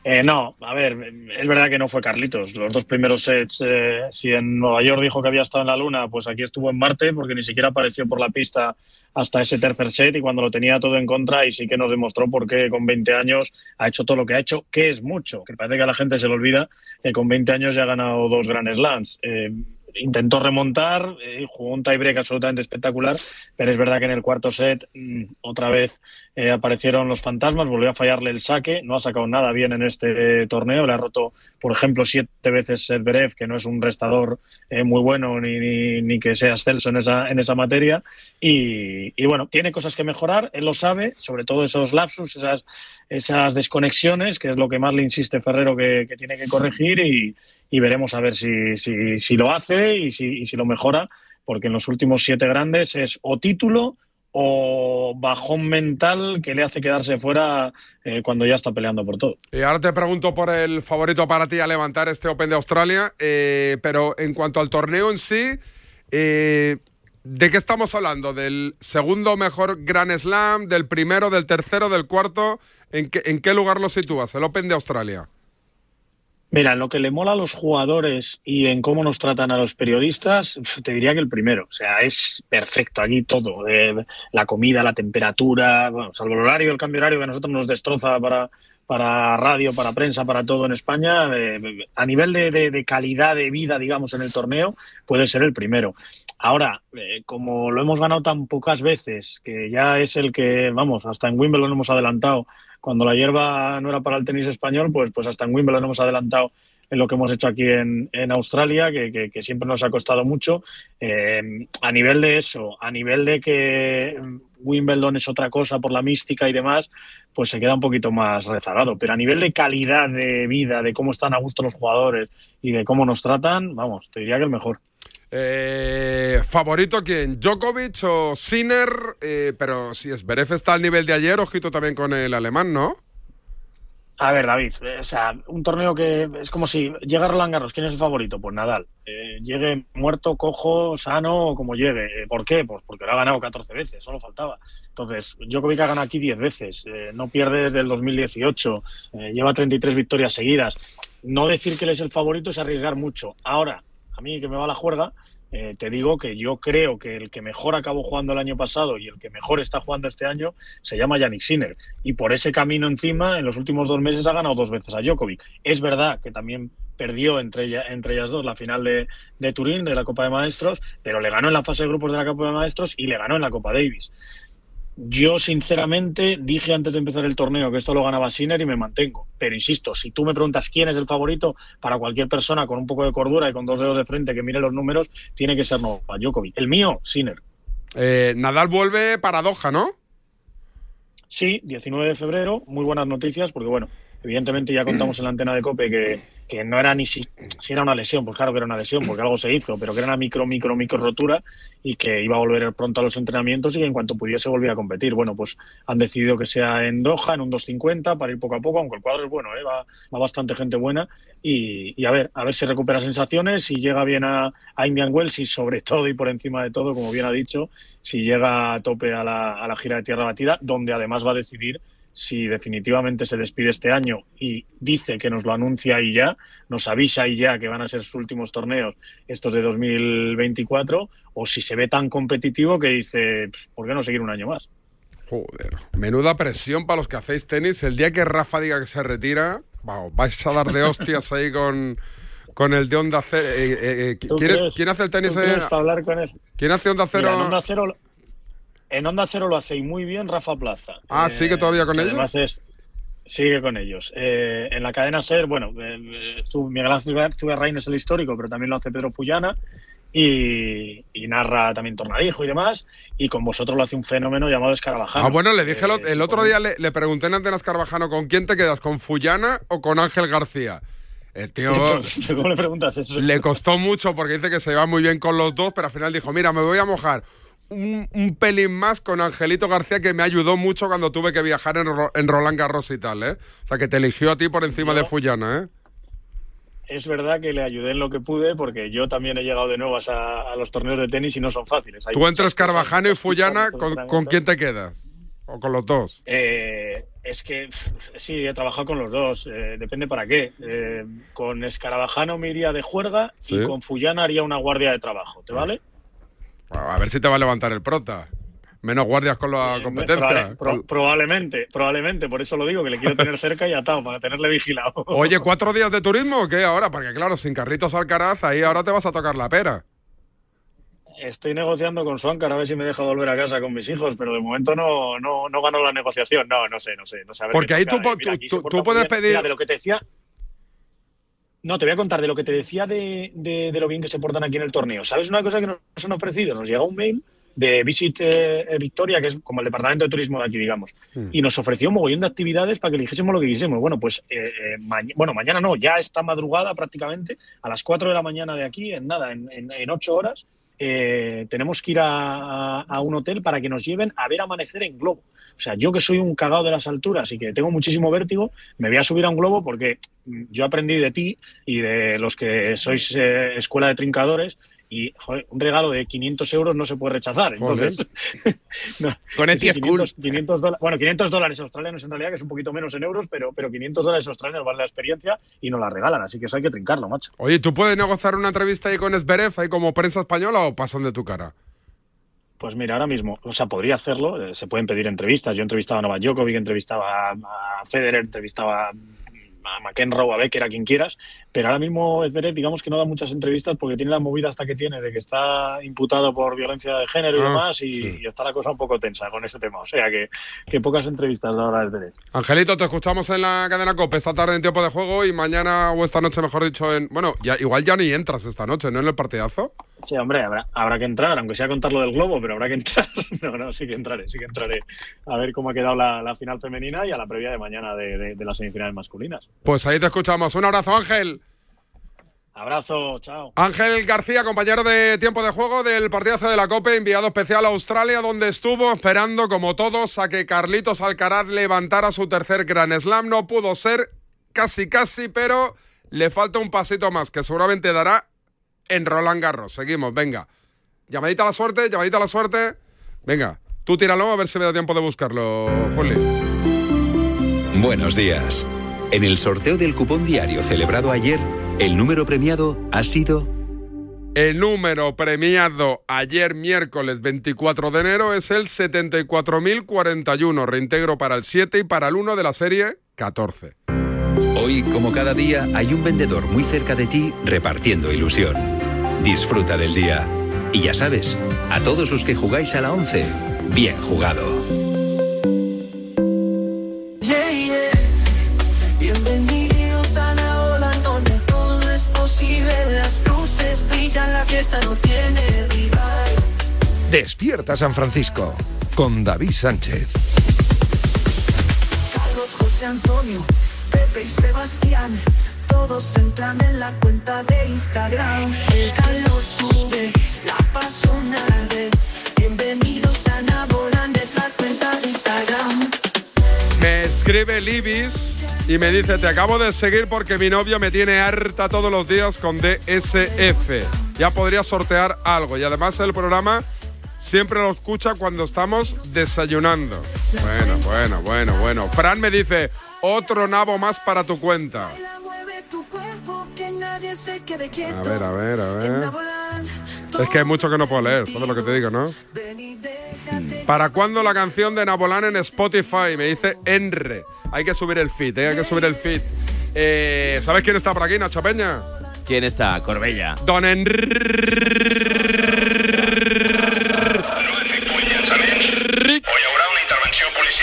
Eh, no, a ver, es verdad que no fue Carlitos. Los dos primeros sets, eh, si en Nueva York dijo que había estado en la Luna, pues aquí estuvo en Marte, porque ni siquiera apareció por la pista hasta ese tercer set y cuando lo tenía todo en contra y sí que nos demostró por qué con 20 años ha hecho todo lo que ha hecho, que es mucho, que parece que a la gente se le olvida que con 20 años ya ha ganado dos Grand Slams. Eh, intentó remontar, eh, jugó un tiebreak absolutamente espectacular, pero es verdad que en el cuarto set mm, otra vez eh, aparecieron los fantasmas, volvió a fallarle el saque, no ha sacado nada bien en este torneo, le ha roto, por ejemplo, siete veces Sedberev, que no es un restador eh, muy bueno ni, ni, que sea excelso en esa, en esa materia, y, y, bueno, tiene cosas que mejorar, él lo sabe, sobre todo esos lapsus, esas, esas desconexiones, que es lo que más le insiste Ferrero que, que tiene que corregir, y, y veremos a ver si, si, si lo hace y si, y si lo mejora, porque en los últimos siete grandes es o título o bajón mental que le hace quedarse fuera eh, cuando ya está peleando por todo. Y ahora te pregunto por el favorito para ti a levantar este Open de Australia, eh, pero en cuanto al torneo en sí, eh, ¿de qué estamos hablando? ¿Del segundo mejor Grand Slam, del primero, del tercero, del cuarto? ¿En qué, en qué lugar lo sitúas, el Open de Australia? Mira, lo que le mola a los jugadores y en cómo nos tratan a los periodistas, te diría que el primero. O sea, es perfecto allí todo. Eh, la comida, la temperatura, bueno, salvo el horario, el cambio horario que a nosotros nos destroza para, para radio, para prensa, para todo en España. Eh, a nivel de, calidad de vida, digamos, en el torneo, puede ser el primero. Ahora, eh, como lo hemos ganado tan pocas veces, que ya es el que, vamos, hasta en Wimbledon hemos adelantado cuando la hierba no era para el tenis español, pues, pues hasta en Wimbledon hemos adelantado en lo que hemos hecho aquí en, Australia, que, siempre nos ha costado mucho. Eh, a nivel de eso, a nivel de que Wimbledon es otra cosa por la mística y demás, pues se queda un poquito más rezagado. Pero a nivel de calidad de vida, de cómo están a gusto los jugadores y de cómo nos tratan, vamos, te diría que el mejor. Eh, ¿Favorito quién? ¿Djokovic o Sinner? Eh, pero si es Beref está al nivel de ayer, ojito también con el alemán, ¿no? A ver, David, o sea, un torneo que es como si llega Roland Garros, ¿quién es el favorito? Pues Nadal. Eh, llegue muerto, cojo, sano como llegue. ¿Por qué? Pues porque lo ha ganado 14 veces, solo faltaba. Entonces, Djokovic ha ganado aquí 10 veces, eh, no pierde desde el 2018, eh, lleva 33 victorias seguidas. No decir que él es el favorito es arriesgar mucho. Ahora, a mí que me va la juerga, eh, te digo que yo creo que el que mejor acabó jugando el año pasado y el que mejor está jugando este año se llama Yannick Sinner. Y por ese camino encima, en los últimos dos meses ha ganado dos veces a Djokovic. Es verdad que también perdió entre, ella, entre ellas dos la final de, de Turín, de la Copa de Maestros, pero le ganó en la fase de grupos de la Copa de Maestros y le ganó en la Copa Davis. Yo, sinceramente, dije antes de empezar el torneo que esto lo ganaba Sinner y me mantengo. Pero insisto, si tú me preguntas quién es el favorito, para cualquier persona con un poco de cordura y con dos dedos de frente que mire los números, tiene que ser Novak Djokovic. El mío, Sinner. Eh, Nadal vuelve paradoja, ¿no? Sí, 19 de febrero, muy buenas noticias, porque bueno, evidentemente ya contamos en la antena de COPE que, que no era ni si, si era una lesión, pues claro que era una lesión, porque algo se hizo, pero que era una micro, micro, micro rotura y que iba a volver pronto a los entrenamientos y que en cuanto pudiese volver a competir. Bueno, pues han decidido que sea en Doha, en un 2.50, para ir poco a poco, aunque el cuadro es bueno, ¿eh? va, va bastante gente buena y, y a ver, a ver si recupera sensaciones, si llega bien a, a Indian Wells y sobre todo y por encima de todo, como bien ha dicho, si llega a tope a la, a la gira de tierra batida, donde además va a decidir si definitivamente se despide este año y dice que nos lo anuncia y ya, nos avisa y ya que van a ser sus últimos torneos, estos de 2024, o si se ve tan competitivo que dice, "Pff, ¿por qué no seguir un año más? Joder, menuda presión para los que hacéis tenis. El día que Rafa diga que se retira, vamos, vais a dar de hostias ahí con, con el de Onda Cero. Eh, eh, eh, ¿Tú ¿quién, hace el tenis? tú para hablar con él? ¿Quién hace Onda Cero? Mira, en Onda Cero, en Onda Cero lo hace y muy bien Rafa Plaza. Ah, ¿sigue todavía con ellos? Además es sigue con ellos. Eh, en la cadena SER, bueno, eh, Zu- Miguel Ángel Zuberrain es el histórico, pero también lo hace Pedro Fullana y, y narra también Tornadijo y demás. Y con vosotros lo hace un fenómeno llamado Escarabajano. Ah, bueno, le dije Eh, el otro día, le, le pregunté en Antenas Carvajano, ¿con quién te quedas? ¿Con Fullana o con Ángel García? El tío ¿Cómo le preguntas eso? le costó mucho porque dice que se va muy bien con los dos, pero al final dijo, mira, me voy a mojar un, un pelín más con Angelito García que me ayudó mucho cuando tuve que viajar en, Ro- en Roland Garros y tal, ¿eh? O sea, que te eligió a ti por encima Yo- de Fullana, ¿eh? Es verdad que le ayudé en lo que pude porque yo también he llegado de nuevas a, a los torneos de tenis y no son fáciles. Hay Tú entre muchas cosas, Carvajano y Fullana, ¿con, quién te quedas? ¿O con los dos? Eh, es que sí, he trabajado con los dos, eh, depende para qué. Eh, con Escarabajano me iría de juerga Sí. y con Fullana haría una guardia de trabajo, ¿te vale? A ver si te va a levantar el prota. Menos guardias con la competencia. Pro- Con- probablemente, probablemente, por eso lo digo, que le quiero tener cerca y atado, para tenerle vigilado. Oye, ¿cuatro días de turismo o qué ahora? Porque claro, sin Carritos Alcaraz, ahí ahora te vas a tocar la pera. Estoy negociando con Suancar a ver si me deja volver a casa con mis hijos, pero de momento no, no, no gano la negociación. No, no sé, no sé. No sé Porque ahí tú Eh, tú- tú- tú puedes bien. pedir- Mira, de lo que te decía. No, te voy a contar de lo que te decía de, de- de lo bien que se portan aquí en el torneo. ¿Sabes una cosa que nos han ofrecido? Nos llega un mail de Visit eh, Victoria, que es como el departamento de turismo de aquí, digamos, Hmm. y nos ofreció un mogollón de actividades para que eligiésemos lo que quisiésemos. Bueno, pues, eh, eh, maña- bueno, mañana no, ya está madrugada prácticamente, a las 4 de la mañana de aquí, en nada, en, en, en 8 horas, eh, tenemos que ir a, a- un hotel para que nos lleven a ver amanecer en globo. O sea, yo que soy un cagado de las alturas y que tengo muchísimo vértigo, me voy a subir a un globo porque mm, yo aprendí de ti y de los que sois eh, escuela de trincadores y joder, un regalo de 500 euros no se puede rechazar. Entonces, no, Con ETI School. 500, 500 dólares, bueno, 500 dólares australianos en realidad, que es un poquito menos en euros, pero, pero 500 dólares australianos vale la experiencia y nos la regalan, así que eso hay que trincarlo, macho. Oye, ¿tú puedes negociar una entrevista ahí con Esberev, ahí como prensa española o pasan de tu cara? Pues mira, ahora mismo, o sea, podría hacerlo, eh, se pueden pedir entrevistas. Yo entrevistaba a Novak Djokovic, entrevistaba a, a Federer, entrevistaba a McEnroe, a Becker, a quien quieras, pero ahora mismo Zverev, digamos que no da muchas entrevistas porque tiene la movida hasta que tiene de que está imputado por violencia de género y Ah, demás y, sí. y está la cosa un poco tensa con ese tema. O sea, que, que pocas entrevistas da ahora Zverev. Angelito, te escuchamos en la cadena COPE esta tarde en tiempo de juego y mañana o esta noche, mejor dicho, en... Bueno, ya, igual ya ni entras esta noche, ¿no? En el partidazo. Sí, hombre, habrá, habrá que entrar, aunque sea contar lo del globo, pero habrá que entrar. No, no, sí que entraré, sí que entraré a ver cómo ha quedado la, la final femenina y a la previa de mañana de, de- de las semifinales masculinas. Pues ahí te escuchamos. Un abrazo, Ángel. Abrazo, chao. Ángel García, compañero de tiempo de juego del partidazo de la COPE, enviado especial a Australia, donde estuvo esperando, como todos, a que Carlitos Alcaraz levantara su tercer Gran Slam. No pudo ser, casi casi, pero le falta un pasito más, que seguramente dará en Roland Garros. Seguimos, venga. Llamadita a la suerte, llamadita a la suerte. Venga, tú tíralo a ver si me da tiempo de buscarlo, Juli. Buenos días. En el sorteo del cupón diario celebrado ayer, el número premiado ha sido El número premiado ayer miércoles 24 de enero es el 74.041, reintegro para el 7 y para el 1 de la serie 14. Hoy, como cada día, hay un vendedor muy cerca de ti repartiendo ilusión. Disfruta del día. Y ya sabes, a todos los que jugáis a la 11, bien jugado. Yeah, yeah. Bienvenidos a la ola donde todo es posible. Las luces brillan, la fiesta no tiene rival. Despierta San Francisco con David Sánchez. José Antonio, Y Sebastián. Todos entran en la cuenta de Instagram. El calor sube, la pasión arde. Bienvenidos a Navolán, es la cuenta de Instagram. Me escribe Libis y me dice, te acabo de seguir porque mi novio me tiene harta todos los días con DSF. Ya podría sortear algo. Y además el programa siempre lo escucha cuando estamos desayunando. Bueno, bueno, bueno, bueno. Fran me dice, otro nabo más para tu cuenta. A ver, a ver, a ver. Es que hay mucho que no puedo leer, ¿sabes lo que te digo, no? ¿Para cuándo la canción de Nabolán en Spotify? Me dice Enre. Hay que subir el feed, ¿eh? hay que subir el feed. Eh, ¿Sabes quién está por aquí, Nacho Peña? ¿Quién está? Corbella. Don Enrique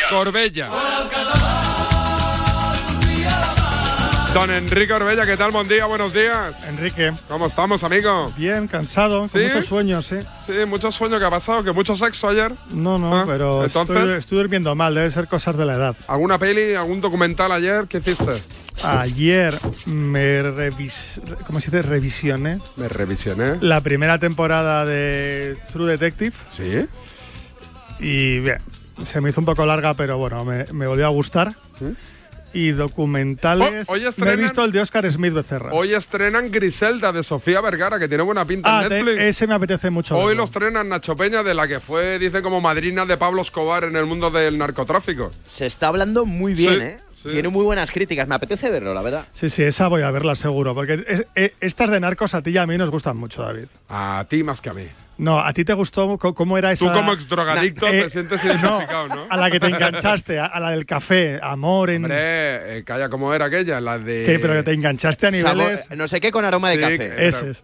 Corbella. Don Enrique Corbella, ¿qué tal? Buen día, buenos días. Enrique. ¿Cómo estamos, amigo? Bien, cansado, con ¿Sí? muchos sueños, sí. Sí, mucho sueño que ha pasado, que mucho sexo ayer. No, no, Ah, pero entonces- estoy, estoy durmiendo mal, debe ser cosas de la edad. ¿Alguna peli, algún documental ayer? ¿Qué hiciste? Ayer me revis ¿cómo se dice? revisioné Me revisioné. la primera temporada de True Detective. Sí. Y bien, se me hizo un poco larga, pero bueno, me, me volvió a gustar. Y documentales. Oh, hoy me he estrenan- visto el de Oscar Smith Becerra. Hoy estrenan Griselda de Sofía Vergara, que tiene buena pinta Ah, en te- Netflix. ese me apetece mucho. Hoy verlo. lo estrenan Nacho Peña, de la que fue, dice, como madrina de Pablo Escobar en el mundo del narcotráfico. Se está hablando muy bien, Sí, ¿eh? sí. Tiene muy buenas críticas. Me apetece verlo, la verdad. Sí, sí, esa voy a verla seguro. Porque es- eh, estas de narcos a ti y a mí nos gustan mucho, David. A ti más que a mí. No, ¿a ti te gustó cómo era esa...? Tú como exdrogadicto Na- te eh, sientes no, identificado, ¿no? a la que te enganchaste, a, a la del café, amor en... Hombre, eh, calla, ¿cómo era aquella? La de... ¿Qué? Pero que te enganchaste a niveles... Sabor- no sé qué con aroma de Sí, café. Ese es.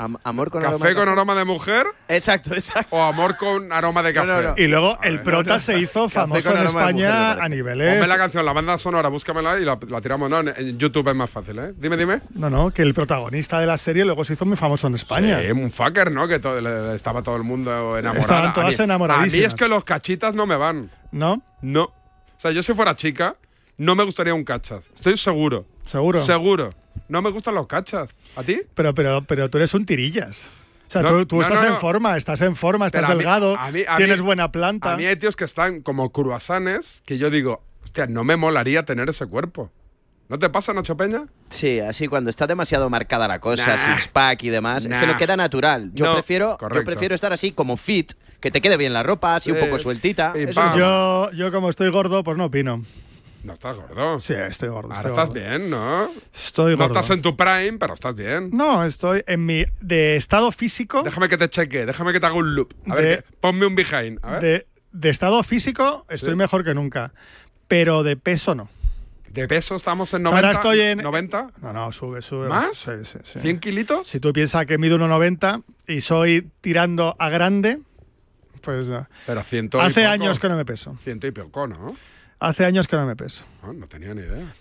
Am- amor con aroma ¿Café de con aroma de mujer? Exacto, exacto. ¿O amor con aroma de café? No, no, no. Y luego el prota se hizo famoso con en aroma mujer, España a niveles... Ponme la canción, la banda sonora, búscamela y la, la tiramos. No, en- YouTube es más fácil, ¿eh? Dime, dime. No, no, que el protagonista de la serie luego se hizo muy famoso en España. Sí, un fucker, ¿no? Que to- le- estaba todo el mundo enamorado. Estaban todas a mí, A mí enamoradísimas. es que los cachitas no me van. ¿No? No. O sea, yo si fuera chica, no me gustaría un cachas. Estoy seguro. ¿Seguro? Seguro. No me gustan los cachas. ¿A ti? Pero, pero, pero tú eres un tirillas. O sea, No, tú, tú no, estás no, en forma, estás en forma, estás Pero a mí- delgado, a mí- a tienes mí- buena planta. A mí hay tíos que están como cruasanes que yo digo, hostia, no me molaría tener ese cuerpo. ¿No te pasa, Nacho Peña? Sí, así cuando está demasiado marcada la cosa, Nah. six pack y demás, es que no queda natural. Yo No, prefiero, yo prefiero estar así como fit, que te quede bien la ropa, así un poco sueltita. Yo, yo como estoy gordo, pues no opino. No estás gordo. Sí, estoy gordo. Ahora estoy estás gordo. bien, ¿no? Estoy No gordo. estás en tu prime, pero estás bien. No, estoy en mi de estado físico. Déjame que te cheque, déjame que te haga un loop. A De- ver, que- ponme un behind. A ver. De, de estado físico estoy Sí. mejor que nunca. Pero de peso no. ¿De peso estamos en O sea, 90? ahora estoy en- ¿90? No, no, sube, sube. ¿Más? Sí, sí, sí. ¿100 kilitos? Si tú piensas que mido 1,90 y soy tirando a grande, pues no. Pero ciento y hace poco. años que no me peso. Ciento y poco, ¿no? Hace años que no me peso. No, no tenía ni idea.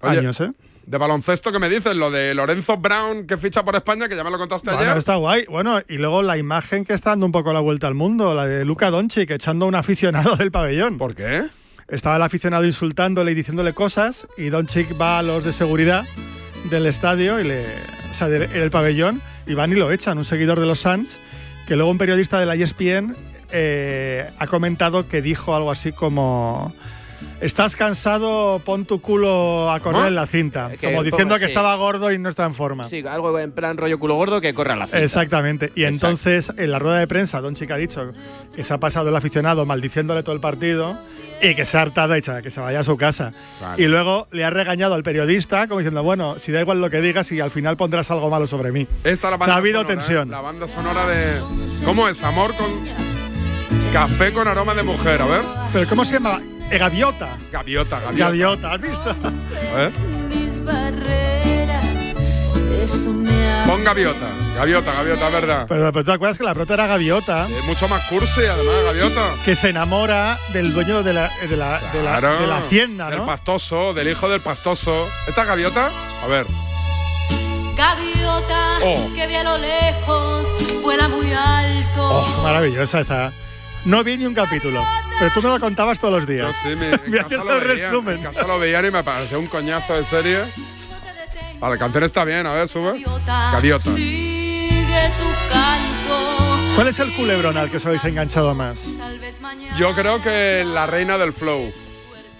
Oye, años, ¿eh? De baloncesto, ¿qué me dices? Lo de Lorenzo Brown que ficha por España, que ya me lo contaste Bueno, ayer. está guay. Bueno, y luego la imagen que está dando un poco la vuelta al mundo, la de Luca Doncic echando a un aficionado del pabellón. ¿Por qué? Estaba el aficionado insultándole y diciéndole cosas y Doncic va a los de seguridad del estadio y le, o sea, del el pabellón y van y lo echan, un seguidor de los Suns, que luego un periodista de la ESPN eh, ha comentado que dijo algo así como Estás cansado, pon tu culo a correr ¿Cómo? en la cinta. Que como diciendo que sí. estaba gordo y no está en forma. Sí, algo en plan rollo culo gordo que corra la cinta. Exactamente. Y Exacto. entonces, en la rueda de prensa, Don Chica ha dicho que se ha pasado el aficionado maldiciéndole todo el partido y que se ha hartado y que se vaya a su casa. Vale. Y luego le ha regañado al periodista, como diciendo, bueno, si da igual lo que digas y al final pondrás algo malo sobre mí. Esta es la O sea, banda ha habido sonora, tensión. ¿eh? La banda sonora de. ¿Cómo es? Amor con. Café con aroma de mujer, a ver. ¿Pero cómo se llama? Eh, gaviota. Gaviota, gaviota. Gaviota, ¿has visto? A ver. Mis barreras, eso me hace. Pon gaviota. Gaviota, gaviota, verdad. Pero, pero tú te acuerdas que la prota era gaviota, Es mucho más cursi, además, gaviota. que se enamora del dueño de la, de la, de la- de la hacienda, Del ¿no? pastoso, del hijo del pastoso. ¿Esta es gaviota? A ver. Gaviota Oh. que ve a lo lejos, vuela muy alto. Oh, maravillosa esta. No vi ni un capítulo, Pero tú me lo contabas todos los días. Sí, mi, Me en, hacías casa lo el veían, resumen. en casa lo veían y me parecía un coñazo de serie. Ah, la canción está bien, a ver, sube. Gaviota. Sigue tu canto. ¿Cuál es el culebrón al que os habéis enganchado más? Yo creo que la reina del flow.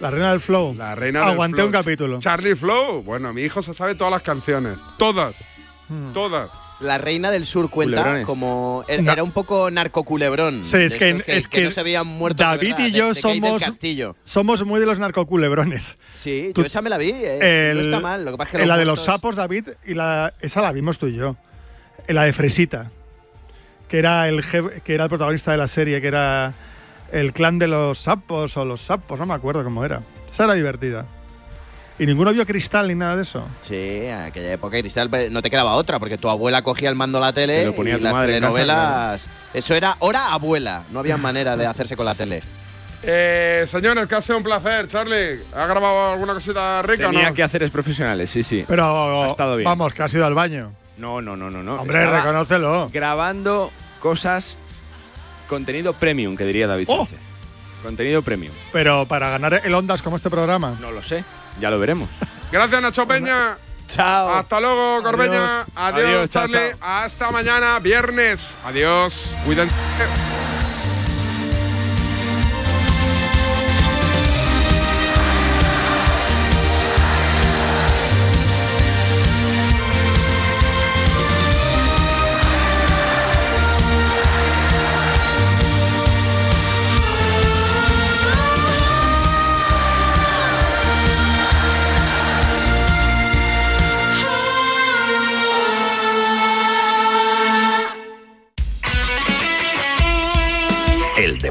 La reina del flow. La reina del Aguanté flow. un capítulo. Charlie Flow. Bueno, mi hijo se sabe todas las canciones. Todas. Hmm. Todas. La reina del sur cuenta Culebrones. como. er- No. Era un poco narcoculebrón. Sí, es que, es que, no se habían muerto. David verdad, y yo de somos, Castillo. somos muy de los narcoculebrones. Sí, Tú- yo esa me la vi. eh, El- no está mal. Lo que pasa es que en la de los sapos, David, y la, esa la vimos tú y yo. En la de Fresita, que era el jefe- que era el protagonista de la serie, que era el clan de los sapos o los sapos, no me acuerdo cómo era. Esa era divertida. Y ninguno vio Cristal ni nada de eso. Sí, en aquella época Cristal pues, no te quedaba otra, porque tu abuela cogía el mando a la tele Te lo ponía y tu las madre en casa, telenovelas. Eso era hora abuela, no había manera de hacerse con la tele. Eh, señores, que ha sido un placer. Charlie, ¿ha grabado alguna cosita rica o Tenía no? que hacer es profesionales, sí, sí. Pero Ha estado bien. vamos, que has ido al baño. No, no, no, no. no. Hombre, Estaba reconócelo. Grabando cosas, contenido premium, que diría David Oh. Sánchez. Contenido premium. Pero para ganar el Ondas como este programa. No lo sé, ya lo veremos. Gracias, Nacho Peña. Chao. Hasta luego, Corbeña. Adiós. Adiós, Adiós, chao, Charlie. Hasta mañana, viernes. Adiós. Cuídense.